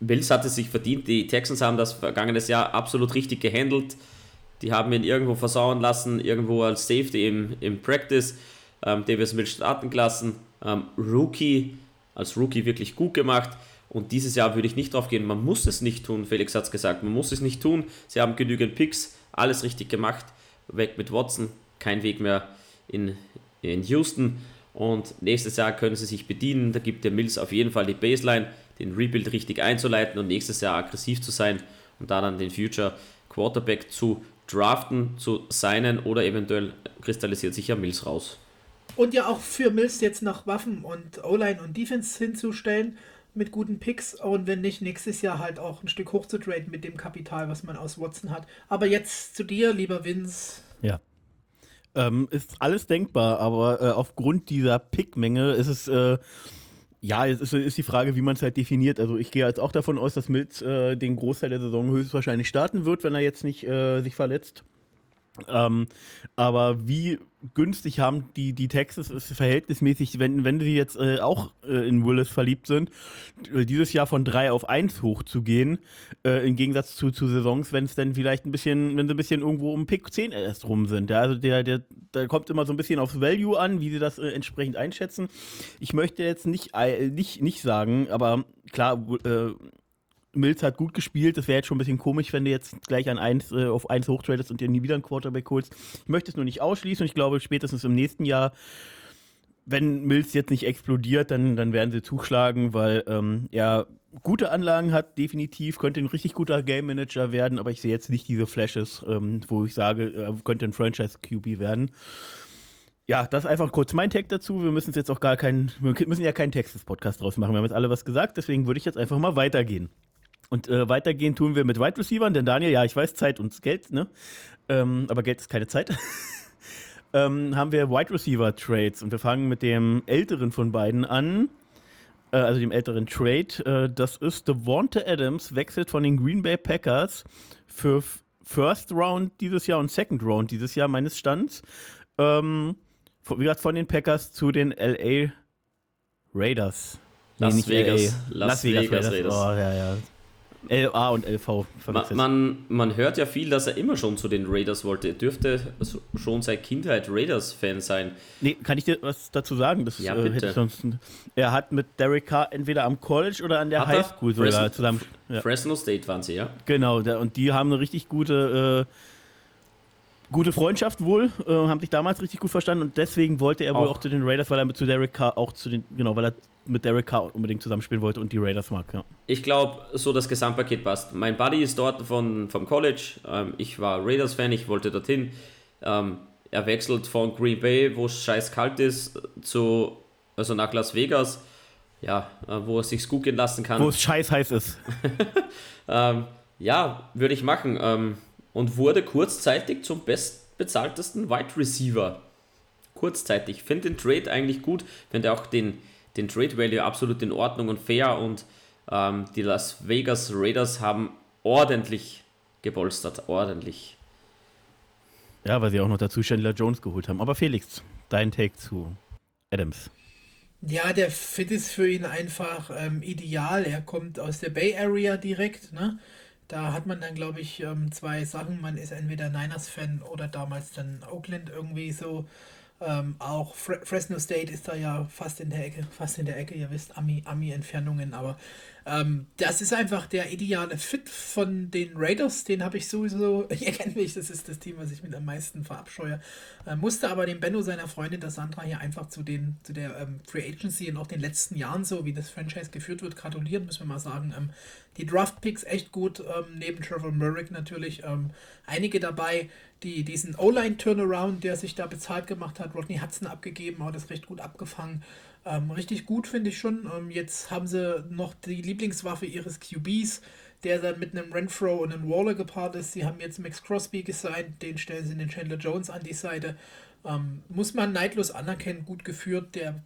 Mills hat es sich verdient. Die Texans haben das vergangenes Jahr absolut richtig gehandelt. Die haben ihn irgendwo versauen lassen, irgendwo als Safety im, im Practice. Ähm, Davis Mills starten gelassen. Ähm, Rookie, als Rookie wirklich gut gemacht. Und dieses Jahr würde ich nicht drauf gehen. Man muss es nicht tun. Felix hat es gesagt. Man muss es nicht tun. Sie haben genügend Picks. Alles richtig gemacht. Weg mit Watson. Kein Weg mehr in, in Houston. Und nächstes Jahr können sie sich bedienen. Da gibt der Mills auf jeden Fall die Baseline, den Rebuild richtig einzuleiten und nächstes Jahr aggressiv zu sein und da dann den Future Quarterback zu draften, zu signen oder eventuell kristallisiert sich ja Mills raus. Und ja auch für Mills jetzt noch Waffen und O-Line und Defense hinzustellen mit guten Picks und wenn nicht, nächstes Jahr halt auch ein Stück hoch zu traden mit dem Kapital, was man aus Watson hat. Aber jetzt zu dir, lieber Vince. Ja. Ähm, ist alles denkbar, aber äh, aufgrund dieser Pickmenge ist es, äh, ja, es ist, ist, die Frage, wie man es halt definiert. Also ich gehe jetzt auch davon aus, dass Mills äh, den Großteil der Saison höchstwahrscheinlich starten wird, wenn er jetzt nicht äh, sich verletzt. Ähm, aber wie günstig haben die, die Texas ist verhältnismäßig, wenn, wenn sie jetzt äh, auch äh, in Willis verliebt sind, äh, dieses Jahr von 3 auf 1 hochzugehen, äh, im Gegensatz zu, zu Saisons, wenn es dann vielleicht ein bisschen, wenn sie ein bisschen irgendwo um Pick 10 erst rum sind. Ja, also der, der, der kommt immer so ein bisschen aufs Value an, wie sie das äh, entsprechend einschätzen. Ich möchte jetzt nicht, äh, nicht, nicht sagen, aber klar, Mills hat gut gespielt. Das wäre jetzt schon ein bisschen komisch, wenn du jetzt gleich an eins, äh, auf 1 hochtradest und dir nie wieder einen Quarterback holst. Ich möchte es nur nicht ausschließen und ich glaube, spätestens im nächsten Jahr, wenn Mills jetzt nicht explodiert, dann, dann werden sie zuschlagen, weil ähm, er gute Anlagen hat, definitiv, könnte ein richtig guter Game Manager werden, aber ich sehe jetzt nicht diese Flashes, ähm, wo ich sage, er könnte ein Franchise-QB werden. Ja, das ist einfach kurz mein Tag dazu. Wir müssen jetzt auch gar keinen, wir müssen ja keinen Texas-Podcast draus machen. Wir haben jetzt alle was gesagt, deswegen würde ich jetzt einfach mal weitergehen. Und äh, weitergehen tun wir mit Wide Receivers, denn Daniel, ja, ich weiß, Zeit und Geld, ne? Ähm, aber Geld ist keine Zeit. ähm, haben wir Wide Receiver Trades und wir fangen mit dem älteren von beiden an, äh, also dem älteren Trade. Äh, das ist Devonta Adams, wechselt von den Green Bay Packers für First Round dieses Jahr und Second Round dieses Jahr meines Stands. Ähm, wie gesagt, von den Packers zu den LA Raiders. Las nicht Vegas. LA. Las Vegas Raiders. Oh, ja, ja. LA und LV verwechselt. man, man hört ja viel, dass er immer schon zu den Raiders wollte. Er dürfte schon seit Kindheit Raiders-Fan sein. Nee, kann ich dir was dazu sagen? Das Ja, äh, bitte. ich sonst. Er hat mit Derek Carr entweder am College oder an der er? Highschool sogar Fresno- zusammen. Ja. Fresno State waren sie, ja? Genau, der, und die haben eine richtig gute, äh, gute Freundschaft wohl, äh, haben sich damals richtig gut verstanden und deswegen wollte er wohl Auch. auch zu den Raiders, weil er zu Derek Carr auch zu den, genau, weil er mit Derek Carr unbedingt zusammenspielen wollte und die Raiders mag, ja. Ich glaube, so das Gesamtpaket passt. Mein Buddy ist dort von, vom College. Ähm, ich war Raiders-Fan, ich wollte dorthin. Ähm, er wechselt von Green Bay, wo es scheiß kalt ist, zu, also nach Las Vegas, ja, äh, wo er sich gut gehen lassen kann. Wo es scheiß heiß ist. Ähm, ja, würde ich machen. Ähm, und wurde kurzzeitig zum bestbezahltesten Wide Receiver. Kurzzeitig. Finde den Trade eigentlich gut. Finde auch den, den Trade Value absolut in Ordnung und fair. Und ähm, die Las Vegas Raiders haben ordentlich gepolstert. Ordentlich. Ja, weil sie auch noch dazu Chandler Jones geholt haben. Aber Felix, dein Take zu Adams. Ja, der Fit ist für ihn einfach ähm, ideal. Er kommt aus der Bay Area direkt, ne? Da hat man dann, glaube ich, ähm, zwei Sachen. Man ist entweder Niners-Fan oder damals dann Oakland irgendwie so. Ähm, auch Fre Fresno State ist da ja fast in der Ecke, fast in der Ecke, ihr wisst, Ami- Ami-Entfernungen, aber ähm, das ist einfach der ideale Fit von den Raiders, den habe ich sowieso, ihr kennt mich, das ist das Team, was ich mit am meisten verabscheue. Äh, musste aber dem Benno seiner Freundin, der Sandra, hier einfach zu, den, zu der ähm, Free Agency und auch den letzten Jahren so, wie das Franchise geführt wird, gratulieren, müssen wir mal sagen. Die Draft-Picks echt gut, ähm, neben Trevor Merrick natürlich. Ähm, einige dabei, die diesen O-Line-Turnaround, der sich da bezahlt gemacht hat, Rodney Hudson abgegeben, hat das recht gut abgefangen. Ähm, richtig gut finde ich schon. Ähm, jetzt haben sie noch die Lieblingswaffe ihres QBs, der dann mit einem Renfro und einem Waller gepaart ist. Sie haben jetzt Max Crosby gesigned, den stellen sie den Chandler Jones an die Seite. Ähm, muss man neidlos anerkennen, gut geführt. Der,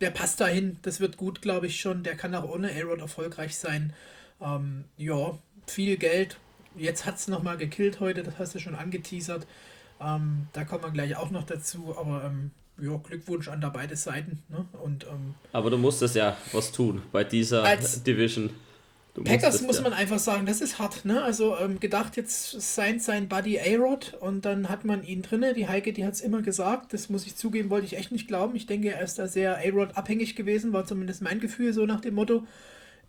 der passt dahin, das wird gut, glaube ich schon. Der kann auch ohne A-Rod erfolgreich sein. Ähm, ja, viel Geld. Jetzt hat es nochmal gekillt heute, das hast du schon angeteasert. Ähm, da kommen wir gleich auch noch dazu, aber ähm, ja, Glückwunsch an da beide Seiten. Ne? Und ähm, Aber du musstest ja was tun bei dieser Als Division. Du Packers muss ja. man einfach sagen, das ist hart, ne? Also ähm, gedacht, jetzt sein sein Buddy A-Rod und dann hat man ihn drinne. Die Heike, die hat es immer gesagt, das muss ich zugeben, wollte ich echt nicht glauben. Ich denke, er ist da sehr A-Rod abhängig gewesen, war zumindest mein Gefühl so nach dem Motto.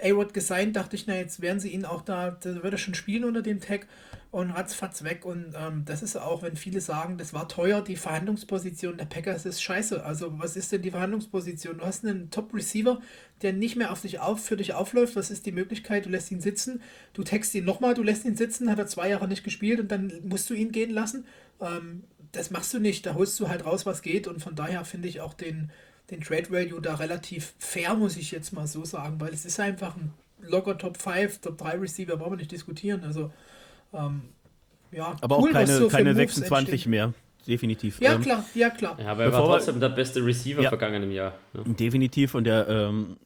A-Rod gesigned, dachte ich, na jetzt werden sie ihn auch da, da wird er schon spielen unter dem Tag und ratzfatz weg. Und ähm, das ist auch, wenn viele sagen, das war teuer, die Verhandlungsposition der Packers ist scheiße. Also was ist denn die Verhandlungsposition? Du hast einen Top-Receiver, der nicht mehr auf dich auf, für dich aufläuft. Was ist die Möglichkeit? Du lässt ihn sitzen, du textst ihn nochmal, du lässt ihn sitzen, hat er zwei Jahre nicht gespielt und dann musst du ihn gehen lassen. Ähm, das machst du nicht, da holst du halt raus, was geht und von daher finde ich auch den, den Trade Value da relativ fair, muss ich jetzt mal so sagen, weil es ist einfach ein locker Top 5, Top 3 Receiver, brauchen wir nicht diskutieren. Also, ähm, ja, Aber cool, auch keine, so keine Moves 26 entstehen. mehr. Definitiv. Ja, Ähm, klar, ja, klar. Ja, aber er war wir- trotzdem der beste Receiver Ja. vergangenen Jahr. Ne? Definitiv und er ähm,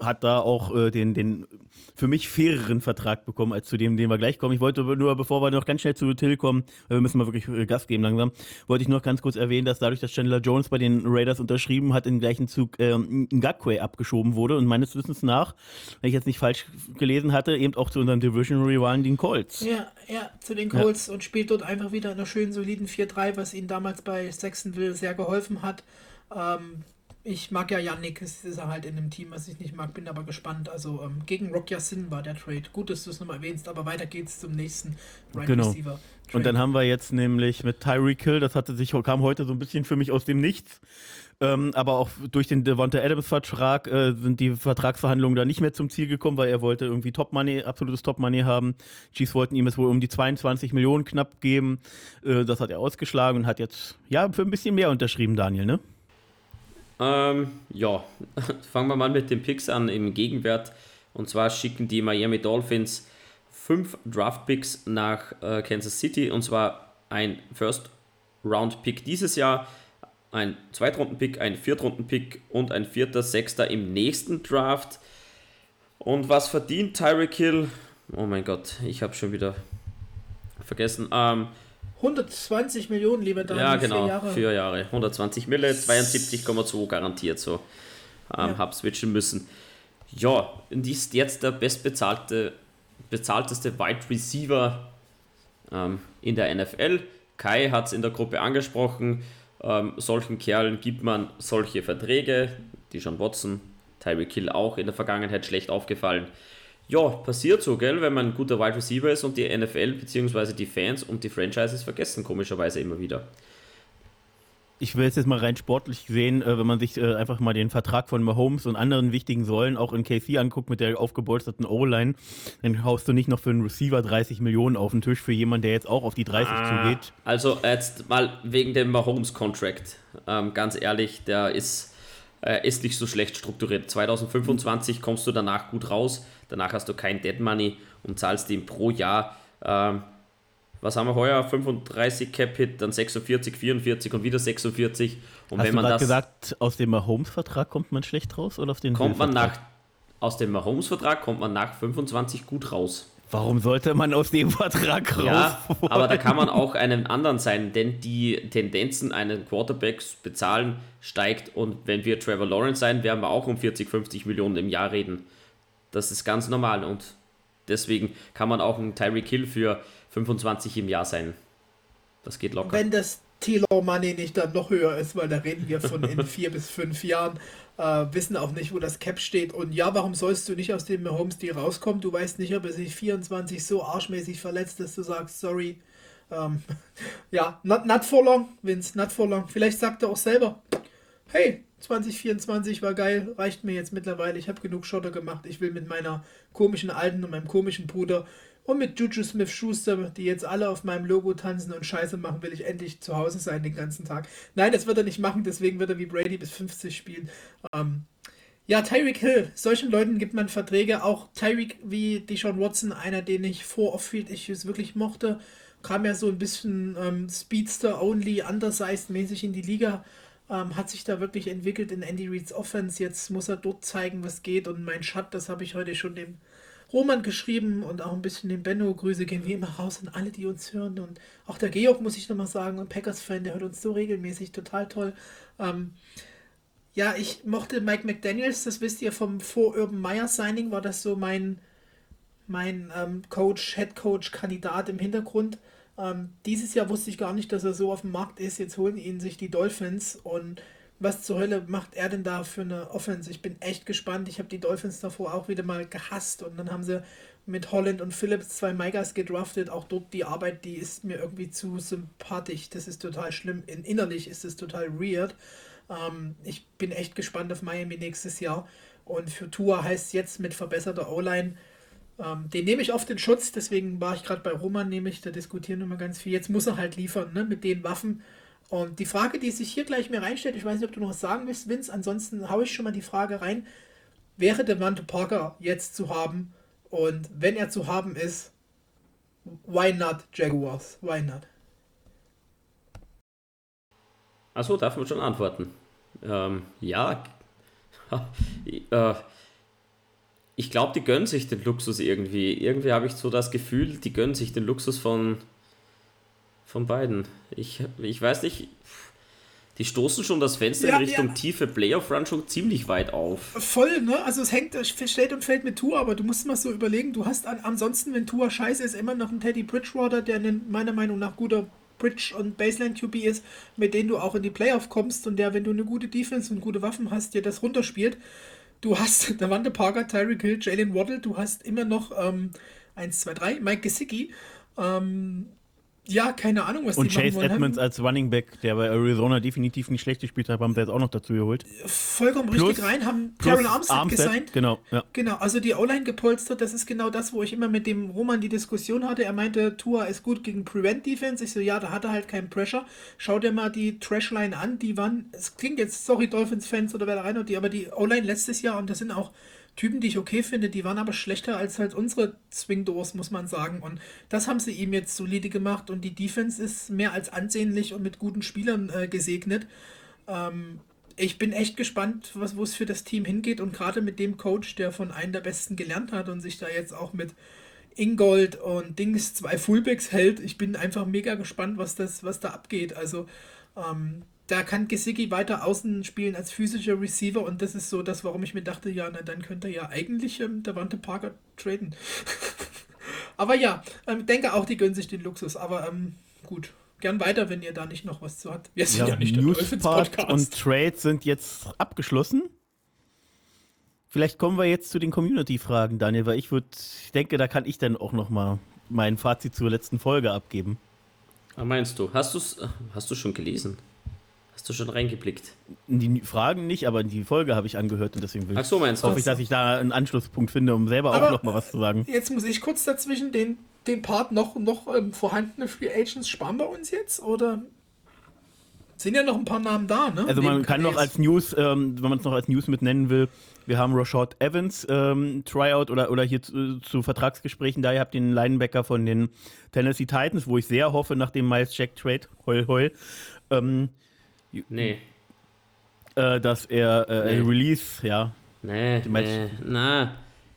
hat da auch äh, den, den für mich faireren Vertrag bekommen als zu dem, den wir gleich kommen. Ich wollte nur, bevor wir noch ganz schnell zu Till kommen, weil wir müssen mal wirklich äh, Gas geben langsam, wollte ich noch ganz kurz erwähnen, dass dadurch, dass Chandler Jones bei den Raiders unterschrieben hat, im gleichen Zug ähm, Ngakwe abgeschoben wurde und meines Wissens nach, wenn ich jetzt nicht falsch gelesen hatte, eben auch zu unserem Division-Rivalen, den Colts. Ja, ja, zu den Colts und spielt dort einfach wieder in einer schönen, soliden 4-3, was ihnen damals bei Jacksonville sehr geholfen hat. Ähm, ich mag ja Yannick, es ist er halt in einem Team, was ich nicht mag, bin aber gespannt. Also ähm, gegen Rock Yassin war der Trade. Gut, dass du es nochmal erwähnst, aber weiter geht's zum nächsten Right Genau. Receiver. Trade. Und dann haben wir jetzt nämlich mit Tyreek Hill, das hatte sich, kam heute so ein bisschen für mich aus dem Nichts. Ähm, aber auch durch den Devonta Adams-Vertrag äh, sind die Vertragsverhandlungen da nicht mehr zum Ziel gekommen, weil er wollte irgendwie Top-Money, absolutes Top-Money haben. Chiefs wollten ihm es wohl um die 22 Millionen knapp geben. Äh, das hat er ausgeschlagen und hat jetzt, ja, für ein bisschen mehr unterschrieben, Daniel, ne? Ähm, ja, fangen wir mal mit den Picks an im Gegenwert. Und zwar schicken die Miami Dolphins fünf Draft-Picks nach äh, Kansas City. Und zwar ein First-Round-Pick dieses Jahr, ein Zweitrunden-Pick, ein Viertrunden-Pick und ein vierter, sechster im nächsten Draft. Und was verdient Tyreek Hill? Oh mein Gott, ich habe schon wieder vergessen. Ähm, 120 Millionen, lieber Daniel, ja, vier genau, Jahre. vier Jahre. 120 Mille, 72,2 garantiert so. ähm, ja. habe switchen müssen. Ja, und ist jetzt der bestbezahlte bezahlteste Wide Receiver ähm, in der NFL. Kai hat es in der Gruppe angesprochen. Ähm, solchen Kerlen gibt man solche Verträge. Die John Watson, Tyreek Hill auch in der Vergangenheit schlecht aufgefallen. Ja, passiert so, gell, wenn man ein guter Wide Receiver ist und die NFL bzw. die Fans und die Franchises vergessen komischerweise immer wieder ich will es jetzt mal rein sportlich sehen, äh, wenn man sich äh, einfach mal den Vertrag von Mahomes und anderen wichtigen Säulen auch in KC anguckt mit der aufgebolsterten O-Line, dann haust du nicht noch für einen Receiver 30 Millionen auf den Tisch für jemanden, der jetzt auch auf die 30 ah, zugeht. Also jetzt mal wegen dem Mahomes-Contract. Ähm, ganz ehrlich, der ist, äh, ist nicht so schlecht strukturiert. 2025 kommst du danach gut raus, danach hast du kein Dead Money und zahlst ihm pro Jahr ähm, was haben wir heuer? 35 Cap-Hit, dann 46, 44 und wieder 46. Und Hast wenn man du das gesagt, aus dem Mahomes-Vertrag kommt man schlecht raus oder auf den kommt man nach Aus dem Mahomes-Vertrag kommt man nach 25 gut raus. Warum sollte man aus dem Vertrag raus? Ja, aber da kann man auch einen anderen sein, denn die Tendenzen, einen Quarterbacks bezahlen, steigt. Und wenn wir Trevor Lawrence sein, werden wir auch um 40, 50 Millionen im Jahr reden. Das ist ganz normal und deswegen kann man auch einen Tyreek Hill für 25 im Jahr sein. Das geht locker. Wenn das Taylor Money nicht dann noch höher ist, weil da reden wir von in vier bis fünf Jahren, äh, wissen auch nicht, wo das Cap steht. Und ja, warum sollst du nicht aus dem Mahomes Deal rauskommen? Du weißt nicht, ob er sich 24 so arschmäßig verletzt, dass du sagst, sorry. Ähm, ja, not, not for long, Vince, not for long. Vielleicht sagt er auch selber, hey, 2024 war geil, reicht mir jetzt mittlerweile. Ich habe genug Schotter gemacht. Ich will mit meiner komischen Alten und meinem komischen Bruder und mit Juju Smith Schuster, die jetzt alle auf meinem Logo tanzen und Scheiße machen, will ich endlich zu Hause sein den ganzen Tag. Nein, das wird er nicht machen, deswegen wird er wie Brady bis 50 spielen. Ähm, ja, Tyreek Hill, solchen Leuten gibt man Verträge. Auch Tyreek wie Deshaun Watson, einer, den ich vor Off-Field-Issues wirklich mochte, kam ja so ein bisschen ähm, Speedster-only, undersized-mäßig in die Liga. Ähm, hat sich da wirklich entwickelt in Andy Reeds Offense. Jetzt muss er dort zeigen, was geht. Und mein Schat, das habe ich heute schon dem Roman geschrieben und auch ein bisschen den Benno. Grüße gehen wie immer raus an alle, die uns hören. Und auch der Georg, muss ich nochmal sagen, und Packers-Fan, der hört uns so regelmäßig, total toll. Ähm, ja, ich mochte Mike McDaniels, das wisst ihr vom vor Urban Meyer Signing, war das so mein, mein ähm, Coach, Head Coach Kandidat im Hintergrund. Ähm, dieses Jahr wusste ich gar nicht, dass er so auf dem Markt ist. Jetzt holen ihn sich die Dolphins und was zur Hölle macht er denn da für eine Offense? Ich bin echt gespannt. Ich habe die Dolphins davor auch wieder mal gehasst und dann haben sie mit Holland und Phillips zwei Megas gedraftet. Auch dort die Arbeit, die ist mir irgendwie zu sympathisch. Das ist total schlimm. In, innerlich ist es total weird. Ähm, ich bin echt gespannt auf Miami nächstes Jahr. Und für Tua heißt jetzt mit verbesserter O-Line, ähm, den nehme ich auf den Schutz. Deswegen war ich gerade bei Roman, nehme ich, da diskutieren mal ganz viel. Jetzt muss er halt liefern, ne, mit den Waffen und die Frage, die sich hier gleich mir reinstellt, ich weiß nicht, ob du noch was sagen willst, Vince, ansonsten haue ich schon mal die Frage rein, wäre der Devante Parker jetzt zu haben? Und wenn er zu haben ist, why not Jaguars? Why not? Achso, darf man schon antworten. Ähm, ja. äh, ich glaube, die gönnen sich den Luxus irgendwie. Irgendwie habe ich so das Gefühl, die gönnen sich den Luxus von von beiden. Ich, ich weiß nicht. Die stoßen schon das Fenster ja, in Richtung ja. tiefe Playoff-Run schon ziemlich weit auf. Voll, ne? Also es hängt, steht und fällt mit Tour, aber du musst mal so überlegen, du hast an, ansonsten, wenn Tour scheiße ist, immer noch einen Teddy Bridgewater, der meiner Meinung nach guter Bridge- und Baseline-QB ist, mit dem du auch in die Playoff kommst und der, wenn du eine gute Defense und gute Waffen hast, dir das runterspielt. Du hast Davante Parker, Tyreek Hill, Jalen Waddle, du hast immer noch ähm, 1, 2, 3, Mike Gesicki, ähm, ja, keine Ahnung, was Und die Chase Edmonds als Running Back, der bei Arizona definitiv nicht schlecht gespielt hat, haben sie jetzt auch noch dazu geholt. Vollkommen plus, richtig rein, haben Terrell Armstead, Armstead gesigned. Genau, ja. Genau, also die O-Line gepolstert, das ist genau das, wo ich immer mit dem Roman die Diskussion hatte. Er meinte, Tua ist gut gegen Prevent Defense. Ich so, ja, da hat er halt keinen Pressure. Schau dir mal die Trashline an, die waren, es klingt jetzt, sorry, Dolphins-Fans oder wer da rein die, aber die O-Line letztes Jahr, und das sind auch Typen, die ich okay finde, die waren aber schlechter als halt unsere Swingdoors, muss man sagen. Und das haben sie ihm jetzt solide gemacht und die Defense ist mehr als ansehnlich und mit guten Spielern äh, gesegnet. Ähm, ich bin echt gespannt, wo es für das Team hingeht und gerade mit dem Coach, der von einem der Besten gelernt hat und sich da jetzt auch mit Ingold und Dings zwei Fullbacks hält. Ich bin einfach mega gespannt, was das, was da abgeht. Also ähm, da kann Gesicki weiter außen spielen als physischer Receiver und das ist so das, warum ich mir dachte, ja, na, dann könnte er ja eigentlich ähm, der Wante Parker traden. aber ja, ähm, denke auch, die gönnen sich den Luxus, aber ähm, gut. Gern weiter, wenn ihr da nicht noch was zu habt. Wir sind ja, ja nicht der Podcast. und Trades sind jetzt abgeschlossen. Vielleicht kommen wir jetzt zu den Community-Fragen, Daniel, weil ich würde, ich denke, da kann ich dann auch noch mal mein Fazit zur letzten Folge abgeben. Was meinst du? Hast du hast du schon gelesen? Hast du schon reingeblickt? In die Fragen nicht, aber die Folge habe ich angehört und deswegen will Ach so, meinst du? hoffe ich, dass ich da einen Anschlusspunkt finde, um selber aber auch noch mal was zu sagen. Jetzt muss ich kurz dazwischen den, den Part noch, noch ähm, vorhandene Free Agents sparen bei uns jetzt oder sind ja noch ein paar Namen da, ne? Also man Neben kann noch als News, ähm, wenn man es noch als News mit nennen will, wir haben Rashad Evans ähm, Tryout oder, oder hier zu, zu, Vertragsgesprächen da. Ihr habt den Linebacker von den Tennessee Titans, wo ich sehr hoffe, nach dem Miles Jack Trade, heul heul, ähm, Nee. Äh, dass er äh, nee. Release, ja. Nee, nee, na,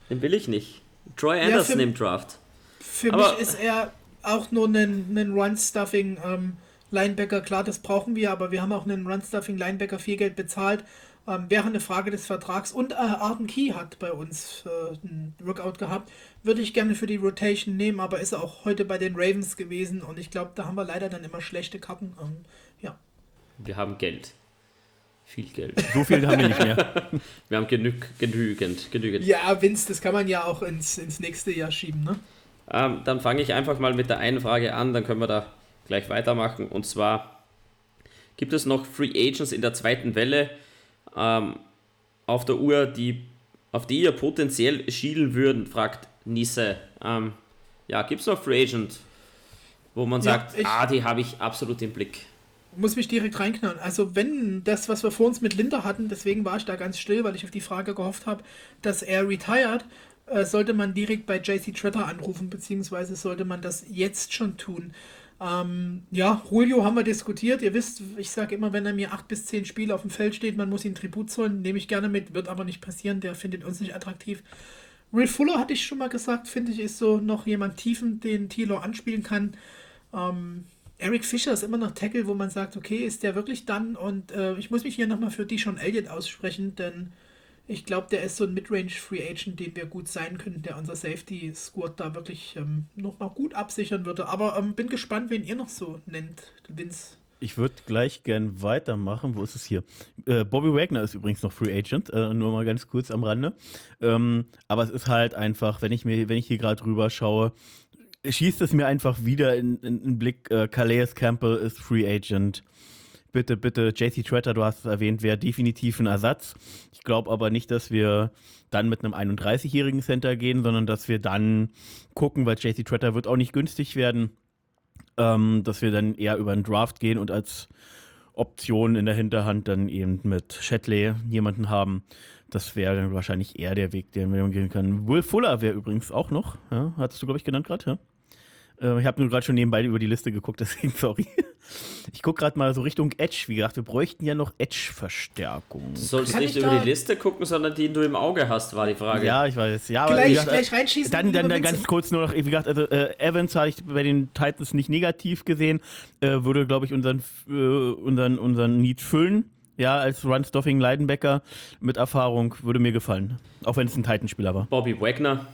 den will ich nicht. Troy Anderson ja, für, im Draft. Für Aber, mich ist er auch nur ein, ein Run-Stuffing ähm, Linebacker. Klar, das brauchen wir, aber wir haben auch einen Run-Stuffing Linebacker viel Geld bezahlt. Ähm, wäre eine Frage des Vertrags. Und äh, Arden Key hat bei uns äh, einen Workout gehabt. Würde ich gerne für die Rotation nehmen, aber ist auch heute bei den Ravens gewesen. Und ich glaube, da haben wir leider dann immer schlechte Karten. Ähm. Wir haben Geld. Viel Geld. So viel haben wir nicht mehr. wir haben genü genügend, genügend. Ja, Vince, das kann man ja auch ins, ins nächste Jahr schieben, ne? Ähm, dann fange ich einfach mal mit der einen Frage an, dann können wir da gleich weitermachen. Und zwar, gibt es noch Free Agents in der zweiten Welle ähm, auf der Uhr, die, auf die ihr potenziell schielen würden, fragt Nisse. Ähm, ja, gibt es noch Free Agent, wo man ja, sagt, ah, die habe ich absolut im Blick? Muss mich direkt reinknallen. Also wenn das, was wir vor uns mit Linda hatten, deswegen war ich da ganz still, weil ich auf die Frage gehofft habe, dass er retired, äh, sollte man direkt bei JC Tretter anrufen, beziehungsweise sollte man das jetzt schon tun. Ähm, ja, Julio haben wir diskutiert. Ihr wisst, ich sage immer, wenn er mir acht bis zehn Spiele auf dem Feld steht, man muss ihn Tribut zollen, nehme ich gerne mit, wird aber nicht passieren, der findet uns nicht attraktiv. Will Fuller hatte ich schon mal gesagt, finde ich, ist so noch jemand Tiefen, den Tilo anspielen kann. Ähm, Eric Fischer ist immer noch Tackle, wo man sagt, okay, ist der wirklich dann? Und äh, ich muss mich hier nochmal für Dishon Elliott aussprechen, denn ich glaube, der ist so ein Midrange Free Agent, den wir gut sein könnten, der unser Safety Squad da wirklich ähm, nochmal gut absichern würde. Aber ähm, bin gespannt, wen ihr noch so nennt, Vince. Ich würde gleich gern weitermachen. Wo ist es hier? Äh, Bobby Wagner ist übrigens noch Free Agent, äh, nur mal ganz kurz am Rande. Ähm, aber es ist halt einfach, wenn ich mir, wenn ich hier gerade drüber schaue, schießt es mir einfach wieder in, den Blick. Äh, Calais Campbell ist Free Agent. Bitte, bitte, JC Tretter, du hast es erwähnt, wäre definitiv ein Ersatz. Ich glaube aber nicht, dass wir dann mit einem 31-jährigen Center gehen, sondern dass wir dann gucken, weil JC Tretter wird auch nicht günstig werden, ähm, dass wir dann eher über einen Draft gehen und als Option in der Hinterhand dann eben mit Shatley jemanden haben. Das wäre dann wahrscheinlich eher der Weg, den wir gehen können. Will Fuller wäre übrigens auch noch, ja, hattest du, glaube ich, genannt gerade, ja? Äh, ich habe nur gerade schon nebenbei über die Liste geguckt, deswegen sorry. Ich gucke gerade mal so Richtung Edge. Wie gesagt, wir bräuchten ja noch Edge-Verstärkung. Du sollst nicht über die Liste gucken, sondern die, die du im Auge hast, war die Frage. Ja, ich weiß. Ja, gleich, gesagt, gleich reinschießen. Dann, dann, dann ganz kurz nur noch, wie gesagt, also äh, Evans habe ich bei den Titans nicht negativ gesehen. Äh, würde, glaube ich, unseren, äh, unseren, unseren Need füllen. Ja, als Run-Stoffing Leidenbecker mit Erfahrung würde mir gefallen. Auch wenn es ein Titanspieler war. Bobby Wagner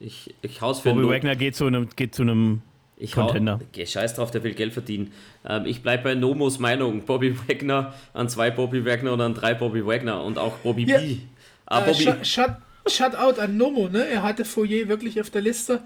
ich, ich hau's für Bobby Wagner geht zu einem, geht zu einem ich Contender. Hau, scheiß drauf, der will Geld verdienen. Ähm, ich bleibe bei Nomos Meinung. Bobby Wagner an zwei Bobby Wagner und an drei Bobby Wagner und auch Bobby ja. B. Ah, äh, Bobby shut, out an Nomo, ne? Er hatte Foyer wirklich auf der Liste.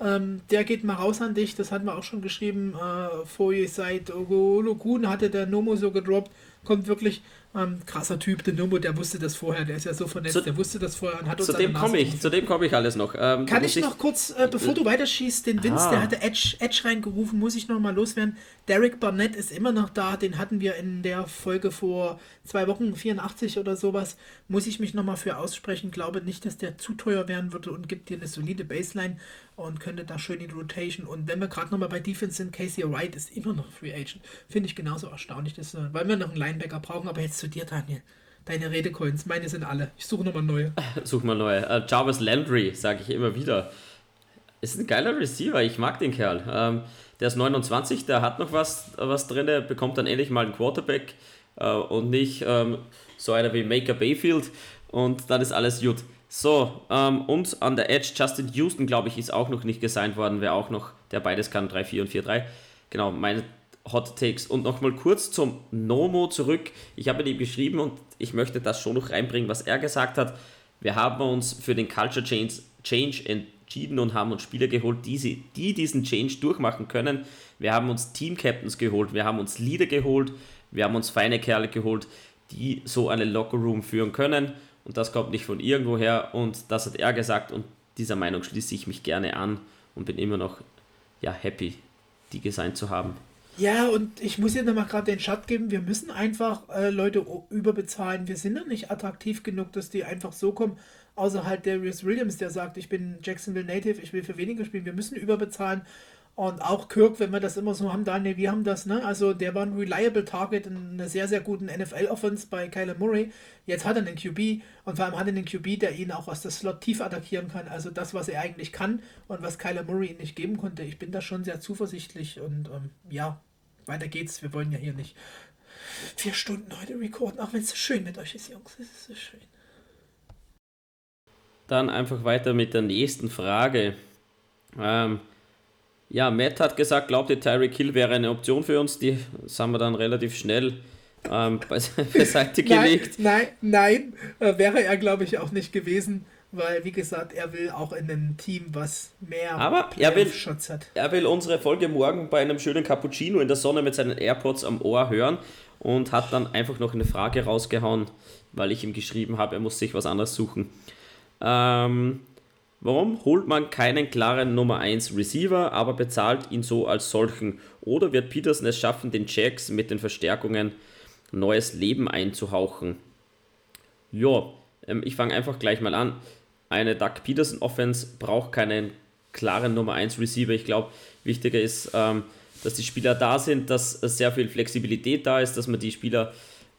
Ähm, der geht mal raus an dich, das hatten wir auch schon geschrieben. Äh, Foyer seit Ogolokun hatte der Nomo so gedroppt. Kommt wirklich ähm, krasser Typ, der Numbo, der wusste das vorher, der ist ja so vernetzt, zu, der wusste das vorher und hat uns Zu dem komme ich, zu dem komme ich alles noch. Ähm, Kann ich noch kurz, äh, bevor du weiterschießt, den Vince, ah. der hatte Edge, Edge reingerufen, muss ich noch mal loswerden. Derek Barnett ist immer noch da, den hatten wir in der Folge vor zwei Wochen, 84 oder sowas. Muss ich mich noch mal für aussprechen, glaube nicht, dass der zu teuer werden würde und gibt dir eine solide Baseline und könnte da schön in die Rotation. Und wenn wir gerade noch mal bei Defense sind, Casey Wright ist immer noch Free Agent. Finde ich genauso erstaunlich, dass, weil wir noch einen Linebacker brauchen, aber jetzt zu dir, Daniel. Deine Redecoins, meine sind alle. Ich suche nochmal neue. Such mal neue. Uh, Jarvis Landry, sage ich immer wieder. Ist ein geiler Receiver, ich mag den Kerl. Ähm, der ist 29, der hat noch was, was drin, bekommt dann endlich mal einen Quarterback. äh, und nicht ähm, so einer wie Maker Bayfield und dann ist alles gut. So, ähm, und an der Edge, Justin Houston, glaube ich, ist auch noch nicht gesigned worden, wer auch noch, der beides kann, 3-4 und 4-3. Genau, meine Hot Takes. Und nochmal kurz zum Nomo zurück. Ich habe mit ihm geschrieben und ich möchte das schon noch reinbringen, was er gesagt hat. Wir haben uns für den Culture Change, Change entschieden und haben uns Spieler geholt, die, sie, die diesen Change durchmachen können. Wir haben uns Team Captains geholt, wir haben uns Leader geholt, wir haben uns feine Kerle geholt, die so einen Locker Room führen können und das kommt nicht von irgendwoher und das hat er gesagt und dieser Meinung schließe ich mich gerne an und bin immer noch ja, happy, die gesigned zu haben. Ja, und ich muss hier nochmal gerade den Shot geben, wir müssen einfach äh, Leute überbezahlen. Wir sind noch nicht attraktiv genug, dass die einfach so kommen. Außer halt Darius Williams, der sagt, ich bin Jacksonville Native, ich will für weniger spielen. Wir müssen überbezahlen. Und auch Kirk, wenn wir das immer so haben, Daniel, wir haben das, ne? Also der war ein reliable Target in einer sehr, sehr guten NFL-Offense bei Kyler Murray. Jetzt hat er einen QB und vor allem hat er einen QB, der ihn auch aus der Slot tief attackieren kann. Also das, was er eigentlich kann und was Kyler Murray ihm nicht geben konnte. Ich bin da schon sehr zuversichtlich und ähm, ja, weiter geht's. Wir wollen ja hier nicht vier Stunden heute recorden, auch wenn es so schön mit euch ist, Jungs. Es ist so schön. Dann einfach weiter mit der nächsten Frage. Ähm, ja, Matt hat gesagt, glaubt ihr, Tyreek Hill wäre eine Option für uns? Die haben wir dann relativ schnell ähm, beiseite gelegt. Nein, nein, nein äh, wäre er, glaube ich, auch nicht gewesen, weil, wie gesagt, er will auch in einem Team, was mehr Aber er will, hat. Er will unsere Folge morgen bei einem schönen Cappuccino in der Sonne mit seinen AirPods am Ohr hören und hat dann einfach noch eine Frage rausgehauen, weil ich ihm geschrieben habe, er muss sich was anderes suchen. Ähm, Warum holt man keinen klaren Nummer 1 Receiver, aber bezahlt ihn so als solchen? Oder wird Peterson es schaffen, den Jacks mit den Verstärkungen neues Leben einzuhauchen? Ja, ähm, ich fange einfach gleich mal an. Eine Doug Peterson Offense braucht keinen klaren Nummer 1 Receiver. Ich glaube, wichtiger ist, ähm, dass die Spieler da sind, dass sehr viel Flexibilität da ist, dass man die Spieler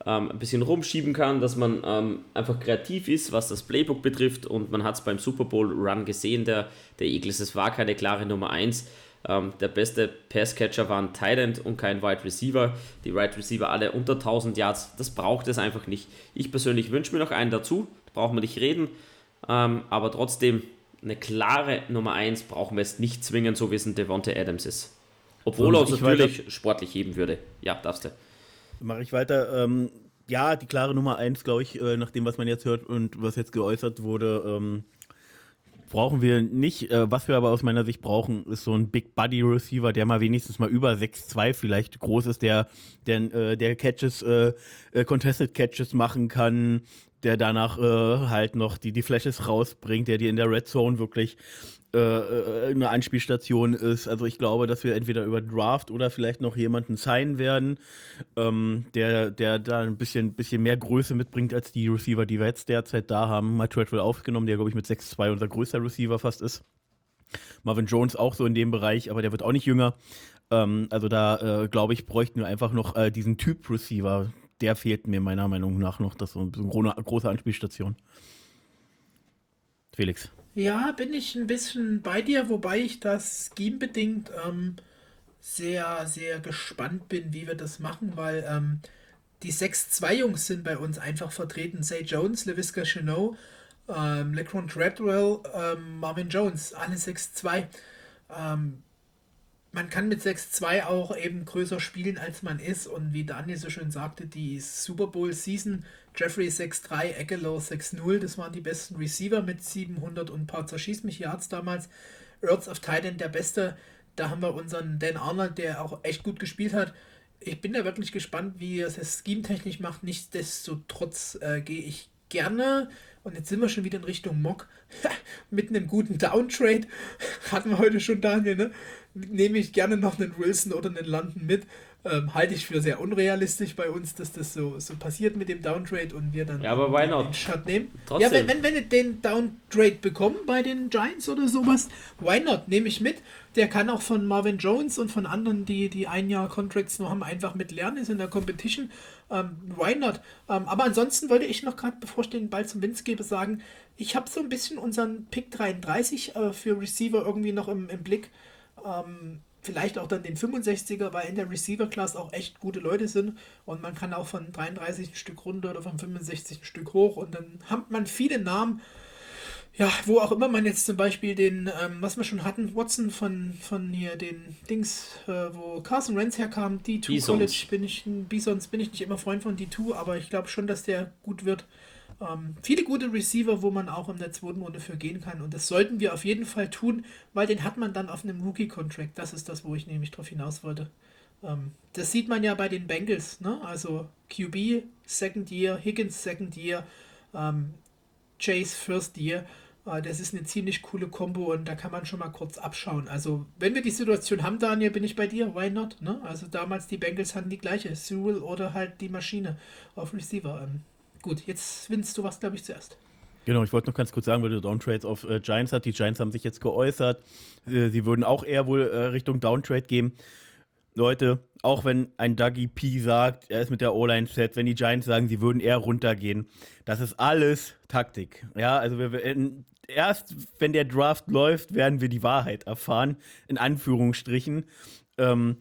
ähm, ein bisschen rumschieben kann, dass man ähm, einfach kreativ ist, was das Playbook betrifft. Und man hat es beim Super Bowl Run gesehen, der, der Eagles. Es war keine klare Nummer 1. Ähm, der beste Passcatcher war ein Tight und kein Wide Receiver. Die Wide Receiver alle unter 1000 Yards. Das braucht es einfach nicht. Ich persönlich wünsche mir noch einen dazu. Da brauchen wir nicht reden. Ähm, aber trotzdem, eine klare Nummer 1 brauchen wir es nicht zwingend, so wie es ein Devonta Adams ist. Obwohl er uns natürlich sportlich heben würde. Ja, darfst du. Mache ich weiter. Ähm, ja, die klare Nummer eins, glaube ich, äh, nach dem, was man jetzt hört und was jetzt geäußert wurde, ähm, brauchen wir nicht. Äh, was wir aber aus meiner Sicht brauchen, ist so ein Big Buddy Receiver, der mal wenigstens mal über 6'2 vielleicht groß ist, der, der, äh, der Catches, äh, äh, Contested Catches machen kann, der danach äh, halt noch die, die Flashes rausbringt, der dir in der Red Zone wirklich äh, äh, eine Anspielstation ist. Also ich glaube, dass wir entweder über Draft oder vielleicht noch jemanden signen werden, ähm, der, der da ein bisschen, bisschen mehr Größe mitbringt als die Receiver, die wir jetzt derzeit da haben. Mal Treadwell aufgenommen, der glaube ich mit 6'2 unser größter Receiver fast ist. Marvin Jones auch so in dem Bereich, aber der wird auch nicht jünger. Ähm, also da äh, glaube ich, bräuchten wir einfach noch äh, diesen Typ Receiver. Der fehlt mir meiner Meinung nach noch. Das ist so eine große Anspielstation. Felix. Ja, bin ich ein bisschen bei dir, wobei ich das scheme-bedingt ähm, sehr, sehr gespannt bin, wie wir das machen, weil ähm, die 6-2-Jungs sind bei uns einfach vertreten. Say Jones, LaVisca Chenot, ähm, LeCron Treadwell, ähm, Marvin Jones, alle 6-2. Ähm, man kann mit 6-2 auch eben größer spielen, als man ist. Und wie Daniel so schön sagte, die Super Bowl Season, Jeffrey 6-3, Eckelo 6-0, das waren die besten Receiver mit 700 und ein paar Zerschieß mich Yards damals. Earths of Titan, der Beste. Da haben wir unseren Dan Arnold, der auch echt gut gespielt hat. Ich bin da wirklich gespannt, wie er es scheme-technisch macht. Nichtsdestotrotz äh, gehe ich gerne und jetzt sind wir schon wieder in Richtung Mock. Mit einem guten Downtrade. Hatten wir heute schon, Daniel, ne? Nehme ich gerne noch einen Wilson oder einen London mit. Ähm, halte ich für sehr unrealistisch bei uns, dass das so, so passiert mit dem Downtrade und wir dann ja, aber why not? den Shot nehmen. Trotzdem. Ja, wenn, wenn, wenn wir den Downtrade bekommen bei den Giants oder sowas, why not? Nehme ich mit. Der kann auch von Marvin Jones und von anderen, die, die ein Jahr Contracts noch haben, einfach mit lernen, ist in der Competition. Ähm, why not? Ähm, aber ansonsten wollte ich noch gerade, bevor ich den Ball zum Vince gebe, sagen, ich habe so ein bisschen unseren Pick 33 äh, für Receiver irgendwie noch im, im Blick. Ähm, vielleicht auch dann den 65er, weil in der Receiver-Class auch echt gute Leute sind und man kann auch von 33 ein Stück runter oder von 65 ein Stück hoch und dann hat man viele Namen, ja, wo auch immer man jetzt zum Beispiel den, ähm, was wir schon hatten, Watson von, von hier, den Dings, äh, wo Carson Wentz herkam, D2 Bisons. College, bin ich, Bisons bin ich nicht immer Freund von D2, aber ich glaube schon, dass der gut wird. Ähm, viele gute Receiver, wo man auch in der zweiten Runde für gehen kann. Und das sollten wir auf jeden Fall tun, weil den hat man dann auf einem Rookie-Contract. Das ist das, wo ich nämlich drauf hinaus wollte. Ähm, das sieht man ja bei den Bengals, ne? Also QB, Second Year, Higgins, Second Year, ähm, Chase, First Year. Äh, das ist eine ziemlich coole Combo und da kann man schon mal kurz abschauen. Also, wenn wir die Situation haben, Daniel, bin ich bei dir. Why not? Ne? Also, damals die Bengals hatten die gleiche. Cyril oder halt die Maschine auf Receiver. Ähm, Gut, jetzt willst du was, glaube ich, zuerst. Genau, ich wollte noch ganz kurz sagen, weil du Downtrades auf äh, Giants hat. Die Giants haben sich jetzt geäußert. Äh, sie würden auch eher wohl äh, Richtung Downtrade gehen. Leute, auch wenn ein Dougie P sagt, er ist mit der O-Line set, wenn die Giants sagen, sie würden eher runtergehen, das ist alles Taktik. Ja, also wir, wir, erst wenn der Draft läuft, werden wir die Wahrheit erfahren, in Anführungsstrichen. Ähm,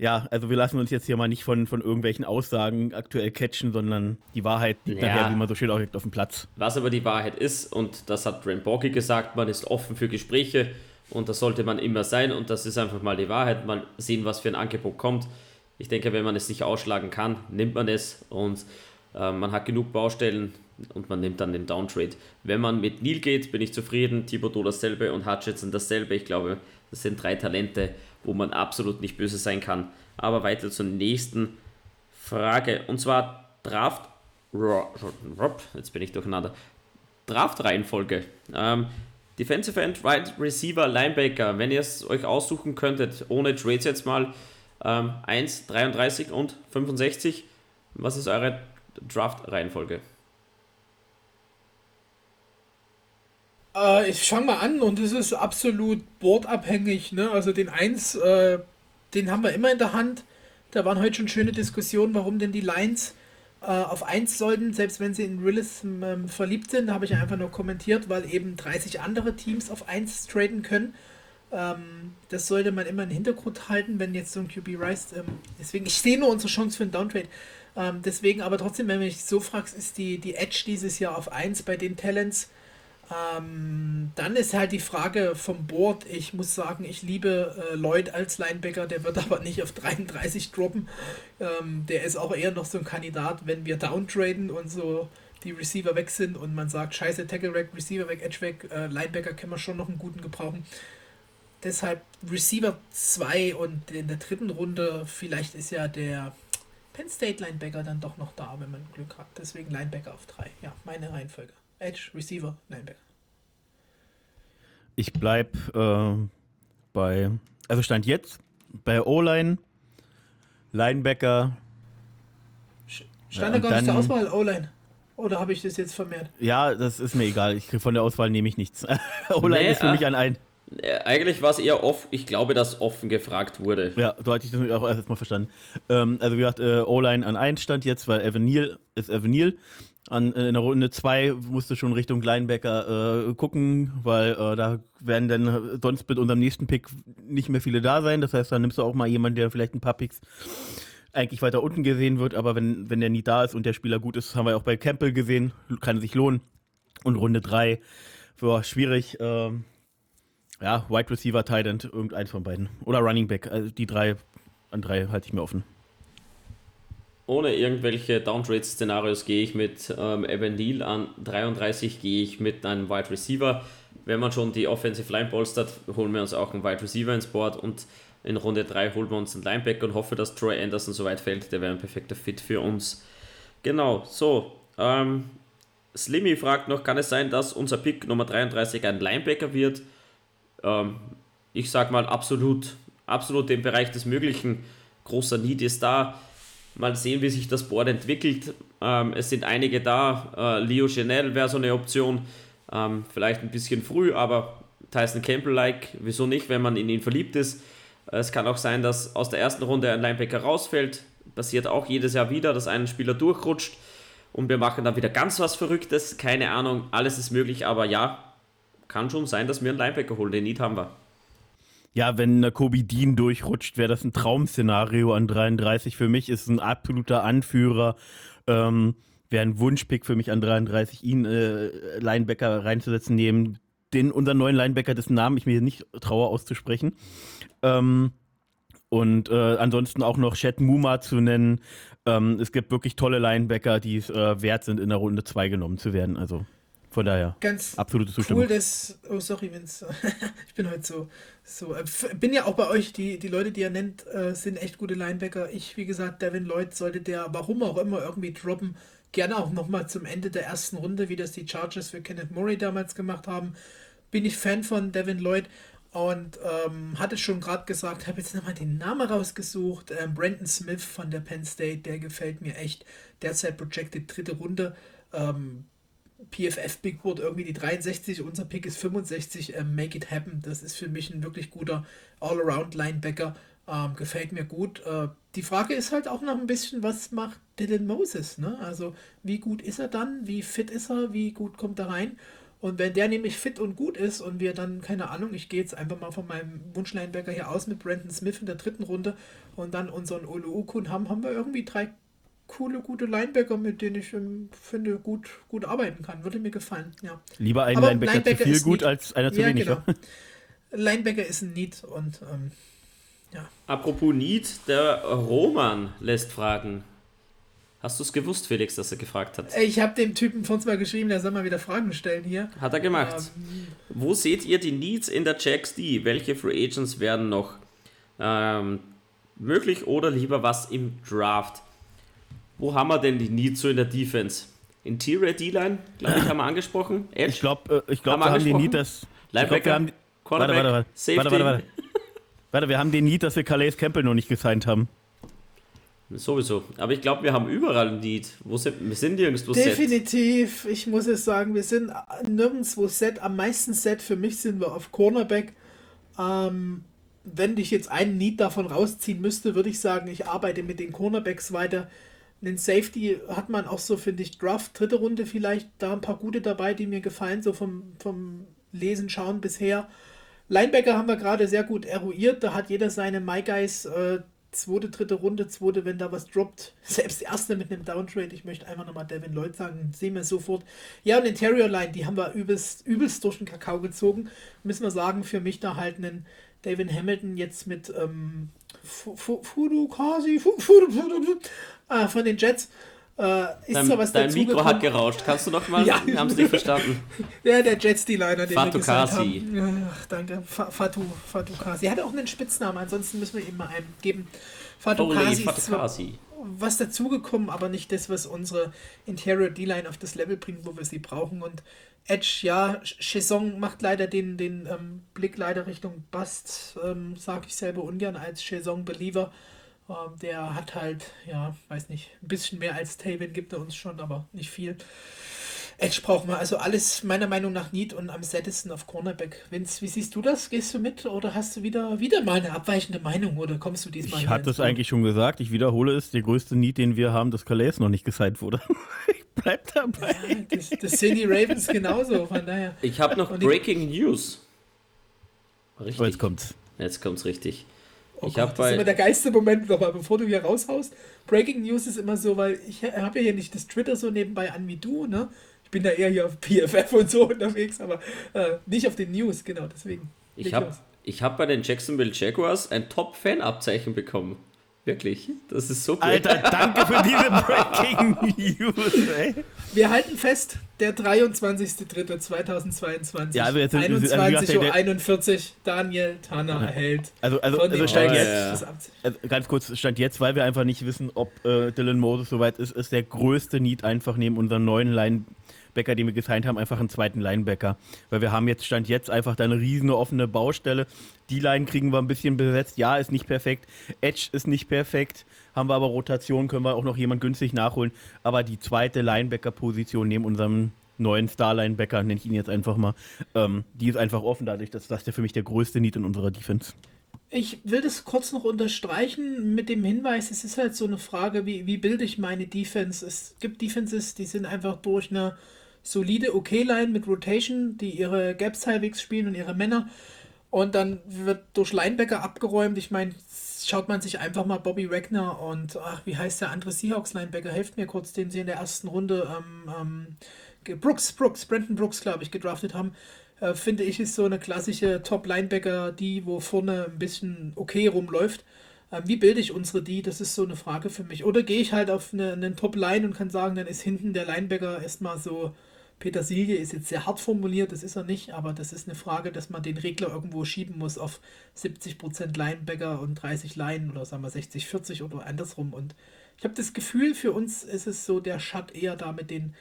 ja, also wir lassen uns jetzt hier mal nicht von, von irgendwelchen Aussagen aktuell catchen, sondern die Wahrheit liegt ja. nachher, wie man so schön auch auf dem Platz. Was aber die Wahrheit ist, und das hat Brent Borky gesagt, man ist offen für Gespräche und das sollte man immer sein und das ist einfach mal die Wahrheit. Mal sehen, was für ein Angebot kommt. Ich denke, wenn man es nicht ausschlagen kann, nimmt man es und äh, man hat genug Baustellen und man nimmt dann den Downtrade. Wenn man mit Neil geht, bin ich zufrieden. Thibodeau dasselbe und Hutchinson dasselbe. Ich glaube, das sind drei Talente, wo man absolut nicht böse sein kann. Aber weiter zur nächsten Frage. Und zwar Draft. Jetzt bin ich durcheinander. Draft-Reihenfolge. Ähm, Defensive End, Right Receiver, Linebacker. Wenn ihr es euch aussuchen könntet, ohne Trades jetzt mal, ähm, 1, 33 und 65. Was ist eure Draft-Reihenfolge? Äh, ich fange mal an und es ist absolut boardabhängig. Ne? Also den 1, äh, den haben wir immer in der Hand. Da waren heute schon schöne Diskussionen, warum denn die Lines äh, auf 1 sollten, selbst wenn sie in Willis ähm, verliebt sind. Da habe ich einfach nur kommentiert, weil eben 30 andere Teams auf 1 traden können. Ähm, das sollte man immer im Hintergrund halten, wenn jetzt so ein QB reist. Ähm, deswegen, ich sehe nur unsere Chance für einen Downtrade. Ähm, deswegen, aber trotzdem, wenn du mich so fragst, ist die, die Edge dieses Jahr auf 1 bei den Talents ähm, dann ist halt die Frage vom Board. Ich muss sagen, ich liebe äh, Lloyd als Linebacker, der wird aber nicht auf 33 droppen. Ähm, der ist auch eher noch so ein Kandidat, wenn wir downtraden und so die Receiver weg sind und man sagt, scheiße, Tackle weg, Receiver weg, Edge weg, äh, Linebacker können wir schon noch einen guten gebrauchen. Deshalb Receiver 2 und in der dritten Runde, vielleicht ist ja der Penn State Linebacker dann doch noch da, wenn man Glück hat. Deswegen Linebacker auf 3. Ja, meine Reihenfolge. Edge, Receiver, Linebacker. Ich bleib äh, bei, also Stand jetzt, bei O-Line, Linebacker. Stand da gar nicht zur Auswahl, O-Line. Oder habe ich das jetzt vermehrt? Ja, das ist mir egal. Ich, von der Auswahl nehme ich nichts. O-Line nee, ist für mich an ein. Eigentlich war es eher offen, ich glaube, dass offen gefragt wurde. Ja, so hatte ich das auch erst mal verstanden. Ähm, also wie gesagt, äh, O-Line an 1 stand jetzt, weil Evan Neal ist Evan Neal. An, äh, in der Runde 2 musste schon Richtung Linebacker äh, gucken, weil äh, da werden dann sonst mit unserem nächsten Pick nicht mehr viele da sein. Das heißt, dann nimmst du auch mal jemanden, der vielleicht ein paar Picks eigentlich weiter unten gesehen wird, aber wenn, wenn der nie da ist und der Spieler gut ist, haben wir auch bei Campbell gesehen, kann sich lohnen. Und Runde 3, war schwierig. Ähm, ja, Wide Receiver, Tight End, irgendeins von beiden. Oder Running Back. Also die drei, an drei halte ich mir offen ohne irgendwelche Downtrade-Szenarios gehe ich mit ähm, Evan Neal an 33, gehe ich mit einem Wide Receiver. Wenn man schon die Offensive Line polstert, holen wir uns auch einen Wide Receiver ins Board und in Runde 3 holen wir uns einen Linebacker und hoffe, dass Troy Anderson so weit fällt. Der wäre ein perfekter Fit für uns. Genau, so. Ähm, Slimmy fragt noch, kann es sein, dass unser Pick Nummer 33 ein Linebacker wird? Ähm, ich sag mal absolut, absolut im Bereich des Möglichen. Großer Need ist da. Mal sehen, wie sich das Board entwickelt. Ähm, es sind einige da. Äh, Leo Chanel wäre so eine Option. Ähm, vielleicht ein bisschen früh, aber Tyson Campbell-like, wieso nicht, wenn man in ihn verliebt ist. Es kann auch sein, dass aus der ersten Runde ein Linebacker rausfällt. Passiert auch jedes Jahr wieder, dass ein Spieler durchrutscht und wir machen dann wieder ganz was Verrücktes. Keine Ahnung, alles ist möglich, aber ja, kann schon sein, dass wir einen Linebacker holen. Den Need haben wir. Ja, wenn Kobe Dean durchrutscht, wäre das ein Traum-Szenario an 33. Für mich ist ein absoluter Anführer. Ähm, wäre ein Wunschpick für mich an 33, ihn äh, Linebacker reinzusetzen, neben den unseren neuen Linebacker, dessen Namen ich mir nicht traue auszusprechen. Ähm, und äh, ansonsten auch noch Chet Muma zu nennen. Ähm, es gibt wirklich tolle Linebacker, die es äh, wert sind, in der Runde 2 genommen zu werden. Also von daher, Ganz absolute Zustimmung. Cool, dass. Oh, sorry, Vince. ich bin heute so. so äh, bin ja auch bei euch, die, die Leute, die ihr nennt, äh, sind echt gute Linebacker. Ich, wie gesagt, Devin Lloyd sollte der, warum auch immer, irgendwie droppen. Gerne auch nochmal zum Ende der ersten Runde, wie das die Chargers für Kenneth Murray damals gemacht haben. Bin ich Fan von Devin Lloyd und ähm, hatte schon gerade gesagt, habe jetzt nochmal den Namen rausgesucht. Ähm, Brandon Smith von der Penn State, der gefällt mir echt. Derzeit projected dritte Runde. Ähm, PFF Big Board irgendwie die 63, unser Pick ist 65. Ähm, make it happen. Das ist für mich ein wirklich guter All-Around Linebacker. Ähm, gefällt mir gut. Äh, die Frage ist halt auch noch ein bisschen, was macht Dylan Moses? Ne? Also, wie gut ist er dann? Wie fit ist er? Wie gut kommt er rein? Und wenn der nämlich fit und gut ist und wir dann, keine Ahnung, ich gehe jetzt einfach mal von meinem Wunschlinebacker hier aus mit Brandon Smith in der dritten Runde und dann unseren Olu Ukun haben, haben wir irgendwie drei coole, gute Linebacker, mit denen ich ähm, finde, gut, gut arbeiten kann. Würde mir gefallen, ja. Lieber ein Linebacker, Linebacker, zu viel gut als einer zu ja, wenig. Genau. Linebacker ist ein Need und ähm, ja. Apropos Need, der Roman lässt fragen. Hast du es gewusst, Felix, dass er gefragt hat? Ich habe dem Typen von uns mal geschrieben, der soll mal wieder Fragen stellen hier. Hat er gemacht. Ähm, Wo seht ihr die Needs in der Jacks D? Welche Free Agents werden noch ähm, möglich oder lieber was im Draft? Wo haben wir denn die Needs so in der Defense? Interior D-Line, glaube ich, haben wir angesprochen. Edge? Ich glaube, äh, ich glaub, haben wir haben die Need, dass. Linebacker, glaub, haben, Cornerback, warte, warte, warte, warte, warte, warte. warte, wir haben den Need, dass wir Calais Campbell noch nicht gesigned haben. Sowieso. Aber ich glaube, wir haben überall ein Need. Wo sind, wir sind nirgendwo Definitiv. Set. Ich muss es sagen, wir sind nirgendwo Set. Am meisten Set für mich sind wir auf Cornerback. Ähm, wenn ich jetzt einen Need davon rausziehen müsste, würde ich sagen, ich arbeite mit den Cornerbacks weiter. Den Safety hat man auch so, finde ich, Draft, dritte Runde vielleicht, da ein paar gute dabei, die mir gefallen, so vom, vom Lesen, Schauen bisher. Linebacker haben wir gerade sehr gut eruiert, da hat jeder seine My Guys, äh, zweite, dritte Runde, zweite, wenn da was droppt. Selbst erste mit einem Downtrade. Ich möchte einfach nochmal Devin Lloyd sagen, sehen wir sofort. Ja, und Interior Line, die haben wir übelst, übelst durch den Kakao gezogen. Müssen wir sagen, für mich da halt einen David Hamilton jetzt mit ähm, Fudu quasi äh, von den Jets. Äh, ist dein, zwar was dein Mikro gekommen. hat gerauscht. Kannst du noch mal? ja. Wir haben es nicht verstanden. ja, der Jets D-Liner, den Fatu wir Kasi. Ach, danke. Fatu, Fatu Kasi. Er hat auch einen Spitznamen, ansonsten müssen wir ihm mal einen geben. Fatu Holy Kasi ist zwar was dazugekommen, aber nicht das, was unsere Interior D-Line auf das Level bringt, wo wir sie brauchen. Und Edge, ja, Chesong macht leider den, den ähm, Blick leider Richtung Bust, ähm, sage ich selber ungern als Chesong-Believer. Ähm, der hat halt, ja, weiß nicht, ein bisschen mehr als Taven gibt er uns schon, aber nicht viel. Edge brauchen wir also alles meiner Meinung nach Need und am settesten auf Cornerback. Vince, wie siehst du das? Gehst du mit oder hast du wieder, wieder mal eine abweichende Meinung oder kommst du diesmal Ich hatte es eigentlich schon gesagt, ich wiederhole es, der größte Need, den wir haben, dass Calais noch nicht gesigned wurde. ich bleib dabei. Ja, das, das sind die Ravens genauso, von daher. Ich habe noch Breaking News. Richtig. Oh, jetzt kommt's. Jetzt kommt's richtig. Oh ich Gott, das ist immer der geilste Moment nochmal, bevor du hier raushaust. Breaking News ist immer so, weil ich habe ja hier nicht das Twitter so nebenbei an wie du, ne? Ich bin da eher hier auf PFF und so unterwegs, aber äh, nicht auf den News, genau, deswegen. Ich habe hab bei den Jacksonville Jaguars ein Top-Fan-Abzeichen bekommen. Wirklich, das ist so cool. Alter, danke für diese Breaking News, ey. Wir halten fest, der 23.03.2022. Ja, also jetzt 21.41 Uhr 41, Daniel Tanner erhält. Also, also, also stand jetzt, also ganz kurz, stand jetzt, weil wir einfach nicht wissen, ob äh, Dylan Moses soweit ist, ist der größte Need einfach neben unseren neuen Line Linebacker, die wir gesigned haben, einfach einen zweiten Linebacker. Weil wir haben jetzt, Stand jetzt, einfach da eine riesige offene Baustelle. Die Line kriegen wir ein bisschen besetzt. Ja, ist nicht perfekt. Edge ist nicht perfekt. Haben wir aber Rotation, können wir auch noch jemand günstig nachholen. Aber die zweite Linebacker-Position neben unserem neuen Star-Linebacker, nenne ich ihn jetzt einfach mal, ähm, die ist einfach offen dadurch, dass das der für mich der größte Need in unserer Defense. Ich will das kurz noch unterstreichen mit dem Hinweis, es ist halt so eine Frage, wie, wie bilde ich meine Defense? Es gibt Defenses, die sind einfach durch eine solide OK-Line mit Rotation, die ihre Gaps halbwegs spielen und ihre Männer. Und dann wird durch Linebacker abgeräumt. Ich meine, schaut man sich einfach mal Bobby Wagner und, ach, wie heißt der andere Seahawks-Linebacker? Helft mir kurz, den sie in der ersten Runde, ähm, ähm, Brooks, Brooks, Brandon Brooks, glaube ich, gedraftet haben. Äh, finde ich, ist so eine klassische Top-Linebacker, die, wo vorne ein bisschen okay rumläuft. Ähm, wie bilde ich unsere die? Das ist so eine Frage für mich. Oder gehe ich halt auf eine, einen Top-Line und kann sagen, dann ist hinten der Linebacker erstmal so Petersilie ist jetzt sehr hart formuliert, das ist er nicht, aber das ist eine Frage, dass man den Regler irgendwo schieben muss auf 70% Linebacker und 30 Line oder sagen wir 60, 40 oder andersrum. Und ich habe das Gefühl, für uns ist es so der Schatt eher da mit den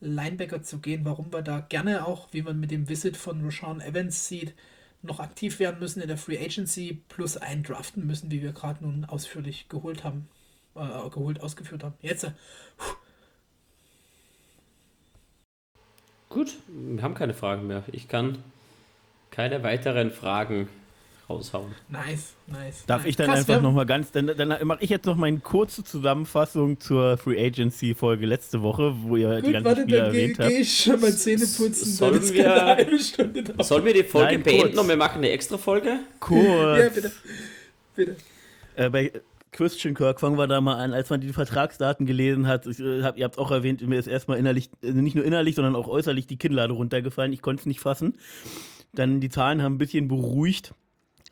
Linebacker zu gehen, warum wir da gerne auch, wie man mit dem Visit von Rashawn Evans sieht, noch aktiv werden müssen in der Free Agency plus eindraften müssen, wie wir gerade nun ausführlich geholt haben, äh, geholt, ausgeführt haben. Jetzt, äh, Gut, wir haben keine Fragen mehr. Ich kann keine weiteren Fragen raushauen. Nice, nice. Darf nice. ich dann Krass, einfach nochmal ganz, dann, dann mache ich jetzt noch meine kurze Zusammenfassung zur Free Agency Folge letzte Woche, wo ihr Gut, die ganzen warte, Spieler dann erwähnt habt. Ich schon mal Zähne putzen, sollen wir, sollen wir die Folge Nein, beenden kurz. und wir machen eine extra Folge? Kurz. ja, bitte. Bitte. Äh, bei, Christian Kirk, fangen wir da mal an, als man die Vertragsdaten gelesen hat, ich, äh, hab, ihr habt auch erwähnt, mir ist erstmal innerlich, also nicht nur innerlich, sondern auch äußerlich die Kinnlade runtergefallen. Ich konnte es nicht fassen. Dann die Zahlen haben ein bisschen beruhigt.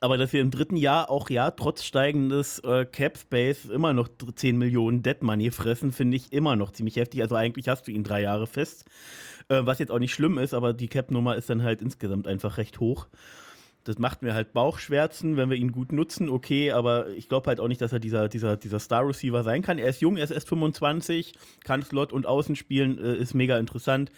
Aber dass wir im dritten Jahr auch ja trotz steigendes äh, Cap Space immer noch 10 Millionen Dead Money fressen, finde ich immer noch ziemlich heftig. Also eigentlich hast du ihn drei Jahre fest. Äh, was jetzt auch nicht schlimm ist, aber die Cap-Nummer ist dann halt insgesamt einfach recht hoch. Das macht mir halt Bauchschmerzen, wenn wir ihn gut nutzen, okay, aber ich glaube halt auch nicht, dass er dieser, dieser, dieser Star-Receiver sein kann. Er ist jung, er ist erst 25, kann Slot und Außen spielen, äh, ist mega interessant.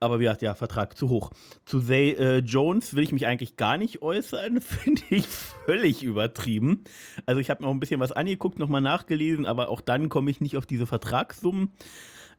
Aber wie gesagt, ja, Vertrag zu hoch. Zu Zay äh, Jones will ich mich eigentlich gar nicht äußern, finde ich völlig übertrieben. Also ich habe noch ein bisschen was angeguckt, nochmal nachgelesen, aber auch dann komme ich nicht auf diese Vertragssummen.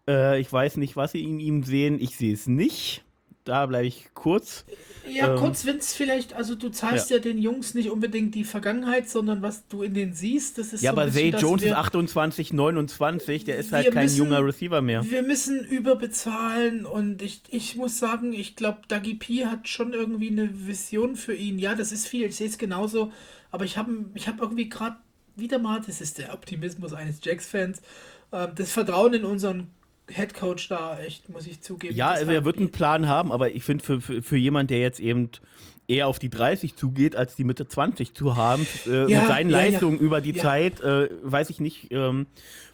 Äh, ich weiß nicht, was sie in ihm sehen. Ich sehe es nicht da bleibe ich kurz. Ja, ähm, kurz, wenn es vielleicht, also du zahlst ja. ja. den Jungs nicht unbedingt die Vergangenheit, sondern was du in denen siehst, das ist Ja, so aber Zay Jones wir, ist 28, 29, der ist halt kein müssen, junger Receiver mehr. Wir müssen überbezahlen und ich, ich muss sagen, ich glaube, Dagi P hat schon irgendwie eine Vision für ihn. Ja, das ist viel, ich sehe es genauso, aber ich habe ich hab irgendwie gerade wieder mal, das ist der Optimismus eines Jacks-Fans, äh, das Vertrauen in unseren Headcoach da, echt, muss ich zugeben. Ja, also er wird einen Plan haben, aber ich finde, für, für, für jemand, der jetzt eben eher auf die 30 zugeht, als die Mitte 20 zu haben, äh, ja, mit seinen ja, Leistungen ja. über die Zeit, äh, weiß ich nicht, ähm,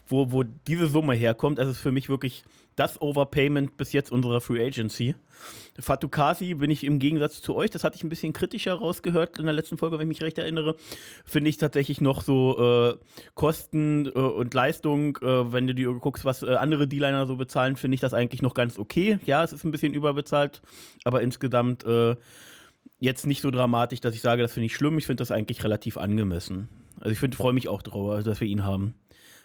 wo, wo diese Summe herkommt. Das ist für mich wirklich das Overpayment bis jetzt unserer Free Agency. Fatukasi bin ich im Gegensatz zu euch, das hatte ich ein bisschen kritischer rausgehört in der letzten Folge, wenn ich mich recht erinnere, finde ich tatsächlich noch so äh, Kosten äh, und Leistung, äh, wenn du dir guckst, was äh, andere D-Liner so bezahlen, finde ich das eigentlich noch ganz okay. Ja, es ist ein bisschen überbezahlt, aber insgesamt äh, jetzt nicht so dramatisch, dass ich sage, das finde ich schlimm. Ich finde das eigentlich relativ angemessen. Also ich freue mich auch darüber, dass wir ihn haben.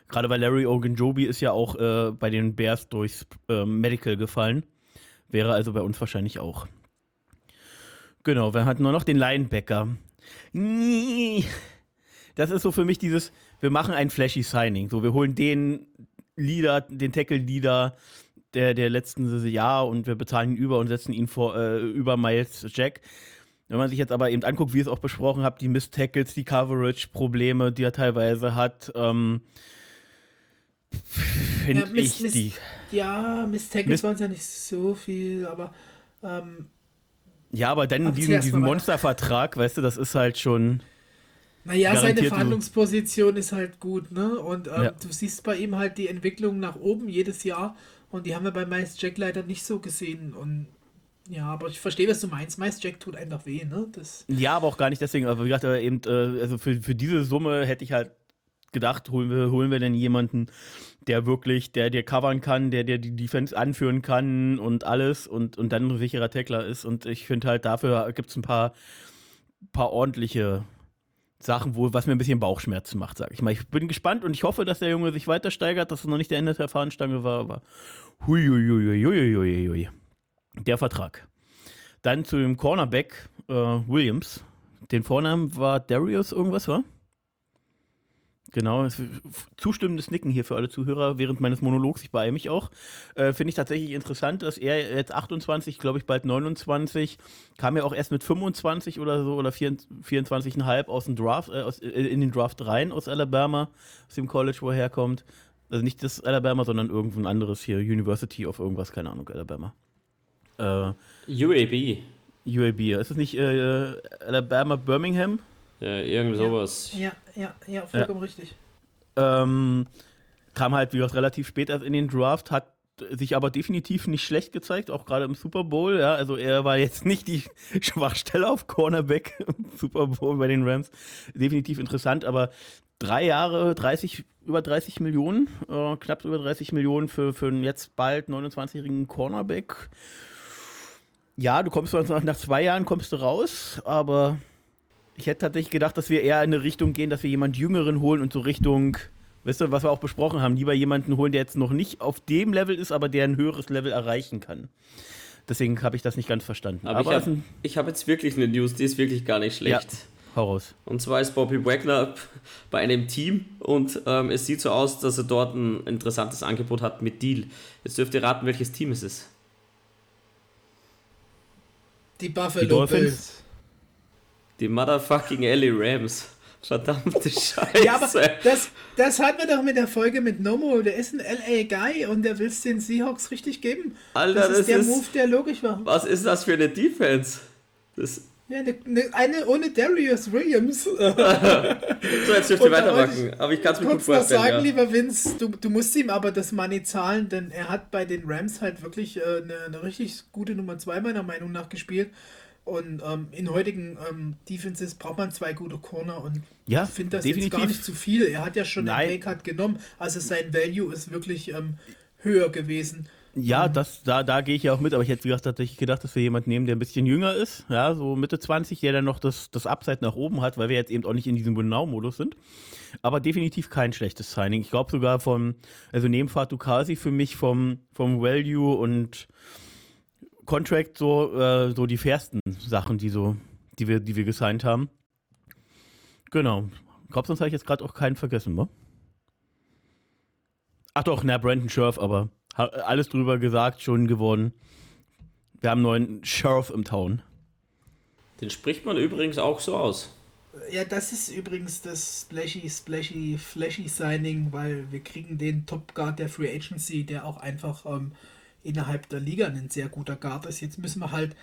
Gerade weil Larry Ogunjobi ist ja auch äh, bei den Bears durchs Medical gefallen. Wäre also bei uns wahrscheinlich auch. Genau, wir hatten nur noch den Linebacker. Das ist so für mich dieses, wir machen ein flashy Signing. So, wir holen den Leader, den Tackle-Leader der, der letzten Jahr und wir bezahlen ihn über und setzen ihn vor, äh, über Miles Jack. Wenn man sich jetzt aber eben anguckt, wie es auch besprochen habt, die Miss-Tackles, die Coverage-Probleme, die er teilweise hat, ähm, finde ja, ich Miss, die. Ja, Miss Tackles waren es ja nicht so viel, aber. Ähm, ja, aber dann diesen, diesen Monstervertrag, weißt du, das ist halt schon. Naja, seine Verhandlungsposition ist halt gut, ne? Und ähm, ja. du siehst bei ihm halt die Entwicklung nach oben jedes Jahr. Und die haben wir bei Miles Jack leider nicht so gesehen. Und ja, aber ich verstehe, was du meinst. Miles Jack tut einfach weh, ne? Das ja, aber auch gar nicht deswegen. Aber wie gesagt, eben, äh, also für, für diese Summe hätte ich halt gedacht, holen wir, holen wir denn jemanden, der wirklich, der dir covern kann, der dir die Defense anführen kann und alles und, und dann ein sicherer Tackler ist. Und ich finde halt, dafür gibt es ein paar, paar ordentliche Sachen, wo, was mir ein bisschen Bauchschmerzen macht, sag ich mal. Ich bin gespannt und ich hoffe, dass der Junge sich weiter steigert, dass es noch nicht der Ende der Fahnenstange war, aber huiuiuiuiuiui. Der Vertrag. Dann zu dem Cornerback äh, Williams. Den Vornamen war Darius irgendwas, war? Genau, zustimmendes Nicken hier für alle Zuhörer während meines Monologs, ich beeile mich auch. Äh, Finde ich tatsächlich interessant, dass er jetzt 28, glaube ich bald 29, kam ja auch erst mit 25 oder so oder 24,5 aus dem Draft, äh, aus, äh, in den Draft rein aus Alabama, aus dem College, wo er herkommt. Also nicht das Alabama, sondern irgendwo ein anderes hier, University of irgendwas, keine Ahnung, Alabama. Äh, UAB. UAB, ist das nicht äh, Alabama Birmingham? Ja, irgend sowas. Ja, ja, ja, vollkommen ja. richtig. Ähm, kam halt, wie gesagt, relativ spät erst in den Draft, hat sich aber definitiv nicht schlecht gezeigt, auch gerade im Super Bowl. Ja, also er war jetzt nicht die Schwachstelle auf Cornerback im Super Bowl bei den Rams. Definitiv interessant, aber drei Jahre, 30, über 30 Millionen, äh, knapp über 30 Millionen für, für einen jetzt bald 29-jährigen Cornerback. Ja, du kommst nach, nach zwei Jahren kommst du raus, aber ich hätte tatsächlich gedacht, dass wir eher in eine Richtung gehen, dass wir jemanden Jüngeren holen und so Richtung, weißt du, was wir auch besprochen haben, lieber jemanden holen, der jetzt noch nicht auf dem Level ist, aber der ein höheres Level erreichen kann. Deswegen habe ich das nicht ganz verstanden. Aber, aber ich habe hab jetzt wirklich eine News, die ist wirklich gar nicht schlecht. Ja, hau Und zwar ist Bobby Wagner bei einem Team und ähm, es sieht so aus, dass er dort ein interessantes Angebot hat mit Deal. Jetzt dürft ihr raten, welches Team es ist. Die Buffalo die Bills. Die motherfucking Ellie Rams. Verdammte Scheiße. Ja, aber das, das hatten wir doch mit der Folge mit Nomo. Der ist ein LA-Guy und der will es den Seahawks richtig geben. Alter, das, das ist der ist, Move, der logisch war. Was ist das für eine Defense? Das ja, eine, eine, ohne Darius Williams. so, jetzt dürft ihr weitermachen. Aber ich kann es mir gut vorstellen. sagen, ja. lieber Vince, du, du musst ihm aber das Money zahlen, denn er hat bei den Rams halt wirklich äh, eine, eine richtig gute Nummer 2 meiner Meinung nach gespielt. Und ähm, in heutigen ähm, Defenses braucht man zwei gute Corner und ja, ich finde das definitiv. jetzt gar nicht zu viel. Er hat ja schon Nein. den Paycard genommen, also sein Value ist wirklich ähm, höher gewesen. Ja, das, da, da gehe ich ja auch mit, aber ich hätte gedacht, tatsächlich gedacht, dass wir jemanden nehmen, der ein bisschen jünger ist, ja, so Mitte 20, der dann noch das, das Upside nach oben hat, weil wir jetzt eben auch nicht in diesem Winnow-Modus sind. Aber definitiv kein schlechtes Signing. Ich glaube sogar vom, also neben Fatou Kasi für mich vom, vom Value und Contract so, äh, so die fairsten Sachen, die so, die wir, die wir gesigned haben. Genau. Ich glaube, sonst habe ich jetzt gerade auch keinen vergessen, wa? Ach doch, na, Brandon Scherf, aber alles drüber gesagt, schon geworden. Wir haben einen neuen Sheriff im Town. Den spricht man übrigens auch so aus. Ja, das ist übrigens das Splashy, Splashy, Flashy Signing, weil wir kriegen den Top Guard der Free Agency, der auch einfach ähm, innerhalb der Liga ein sehr guter Guard ist. Jetzt müssen wir halt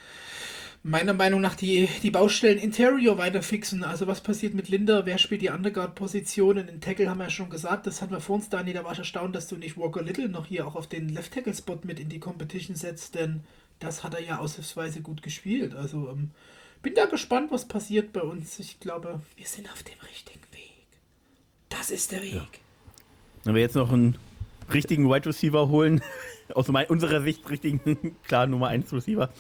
meiner Meinung nach die, die Baustellen Interior weiter fixen. Also was passiert mit Linda? Wer spielt die Underguard-Positionen? In Tackle haben wir ja schon gesagt, das hatten wir vor uns, Dani, da war ich erstaunt, dass du nicht Walker Little noch hier auch auf den Left-Tackle-Spot mit in die Competition setzt, denn das hat er ja aushilfsweise gut gespielt. Also ähm, bin da gespannt, was passiert bei uns. Ich glaube, wir sind auf dem richtigen Weg. Das ist der Weg. Ja. Wenn wir jetzt noch einen richtigen Wide Receiver holen, aus unserer Sicht richtigen, klar Nummer 1 Receiver.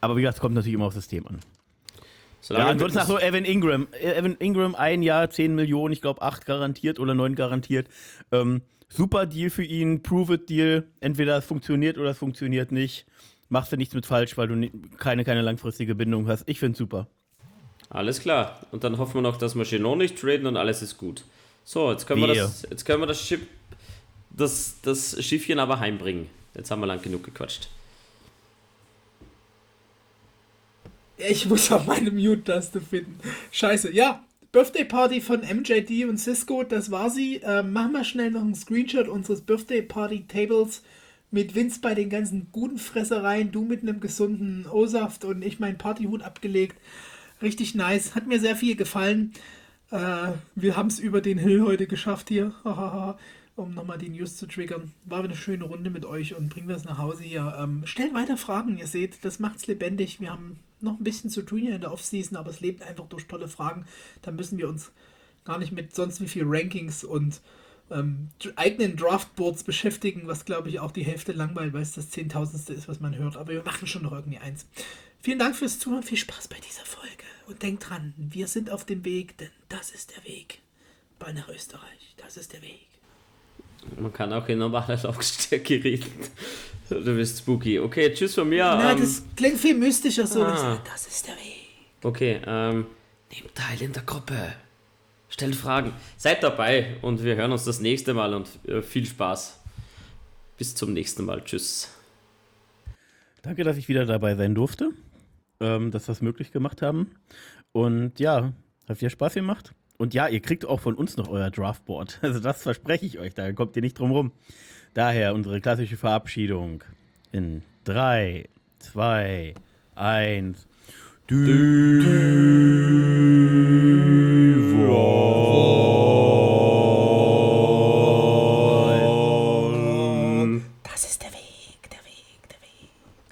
Aber wie gesagt, es kommt natürlich immer aufs System an. Solange ja, ansonsten nach so Evan Ingram. Evan Ingram ein Jahr, 10 Millionen, ich glaube 8 garantiert oder 9 garantiert. Ähm, super Deal für ihn, Prove It Deal. Entweder es funktioniert oder es funktioniert nicht. Machst du nichts mit falsch, weil du keine, keine langfristige Bindung hast. Ich finde es super. Alles klar. Und dann hoffen wir noch, dass wir Chenot nicht traden und alles ist gut. So, jetzt können, wir das, jetzt können wir das, Schiff, das, das Schiffchen aber heimbringen. Jetzt haben wir lang genug gequatscht. Ich muss auch meine Mute-Taste finden. Scheiße. Ja, Birthday Party von MJD und Cisco, das war sie. Ähm, machen wir schnell noch einen Screenshot unseres Birthday Party Tables mit Vince bei den ganzen guten Fressereien, du mit einem gesunden O-Saft und ich meinen Partyhut abgelegt. Richtig nice. Hat mir sehr viel gefallen. Äh, wir haben es über den Hill heute geschafft hier. um nochmal die News zu triggern. War eine schöne Runde mit euch und bringen wir es nach Hause hier. Ähm, stellt weiter Fragen, ihr seht, das macht es lebendig. Wir haben noch ein bisschen zu tun hier in der Offseason, aber es lebt einfach durch tolle Fragen. Da müssen wir uns gar nicht mit sonst wie viel Rankings und ähm, eigenen Draftboards beschäftigen, was glaube ich auch die Hälfte langweilt, weil es das Zehntausendste ist, was man hört. Aber wir machen schon noch irgendwie eins. Vielen Dank fürs Zuhören, viel Spaß bei dieser Folge. Und denkt dran, wir sind auf dem Weg, denn das ist der Weg. Bei nach Österreich, das ist der Weg. Man kann auch in normaler Lautstärke reden. Du bist spooky. Okay, tschüss von mir. Nein, ähm, das klingt viel mystischer so. Ah. Das ist der Weg. Okay, ähm, nehmt teil in der Gruppe. stellt Fragen. Seid dabei und wir hören uns das nächste Mal und äh, viel Spaß. Bis zum nächsten Mal. Tschüss. Danke, dass ich wieder dabei sein durfte, ähm, dass wir es möglich gemacht haben. Und ja, hat viel Spaß gemacht. Und ja, ihr kriegt auch von uns noch euer Draftboard. Also das verspreche ich euch, da kommt ihr nicht drum rum. Daher unsere klassische Verabschiedung in 3, 2, 1. du, du, du.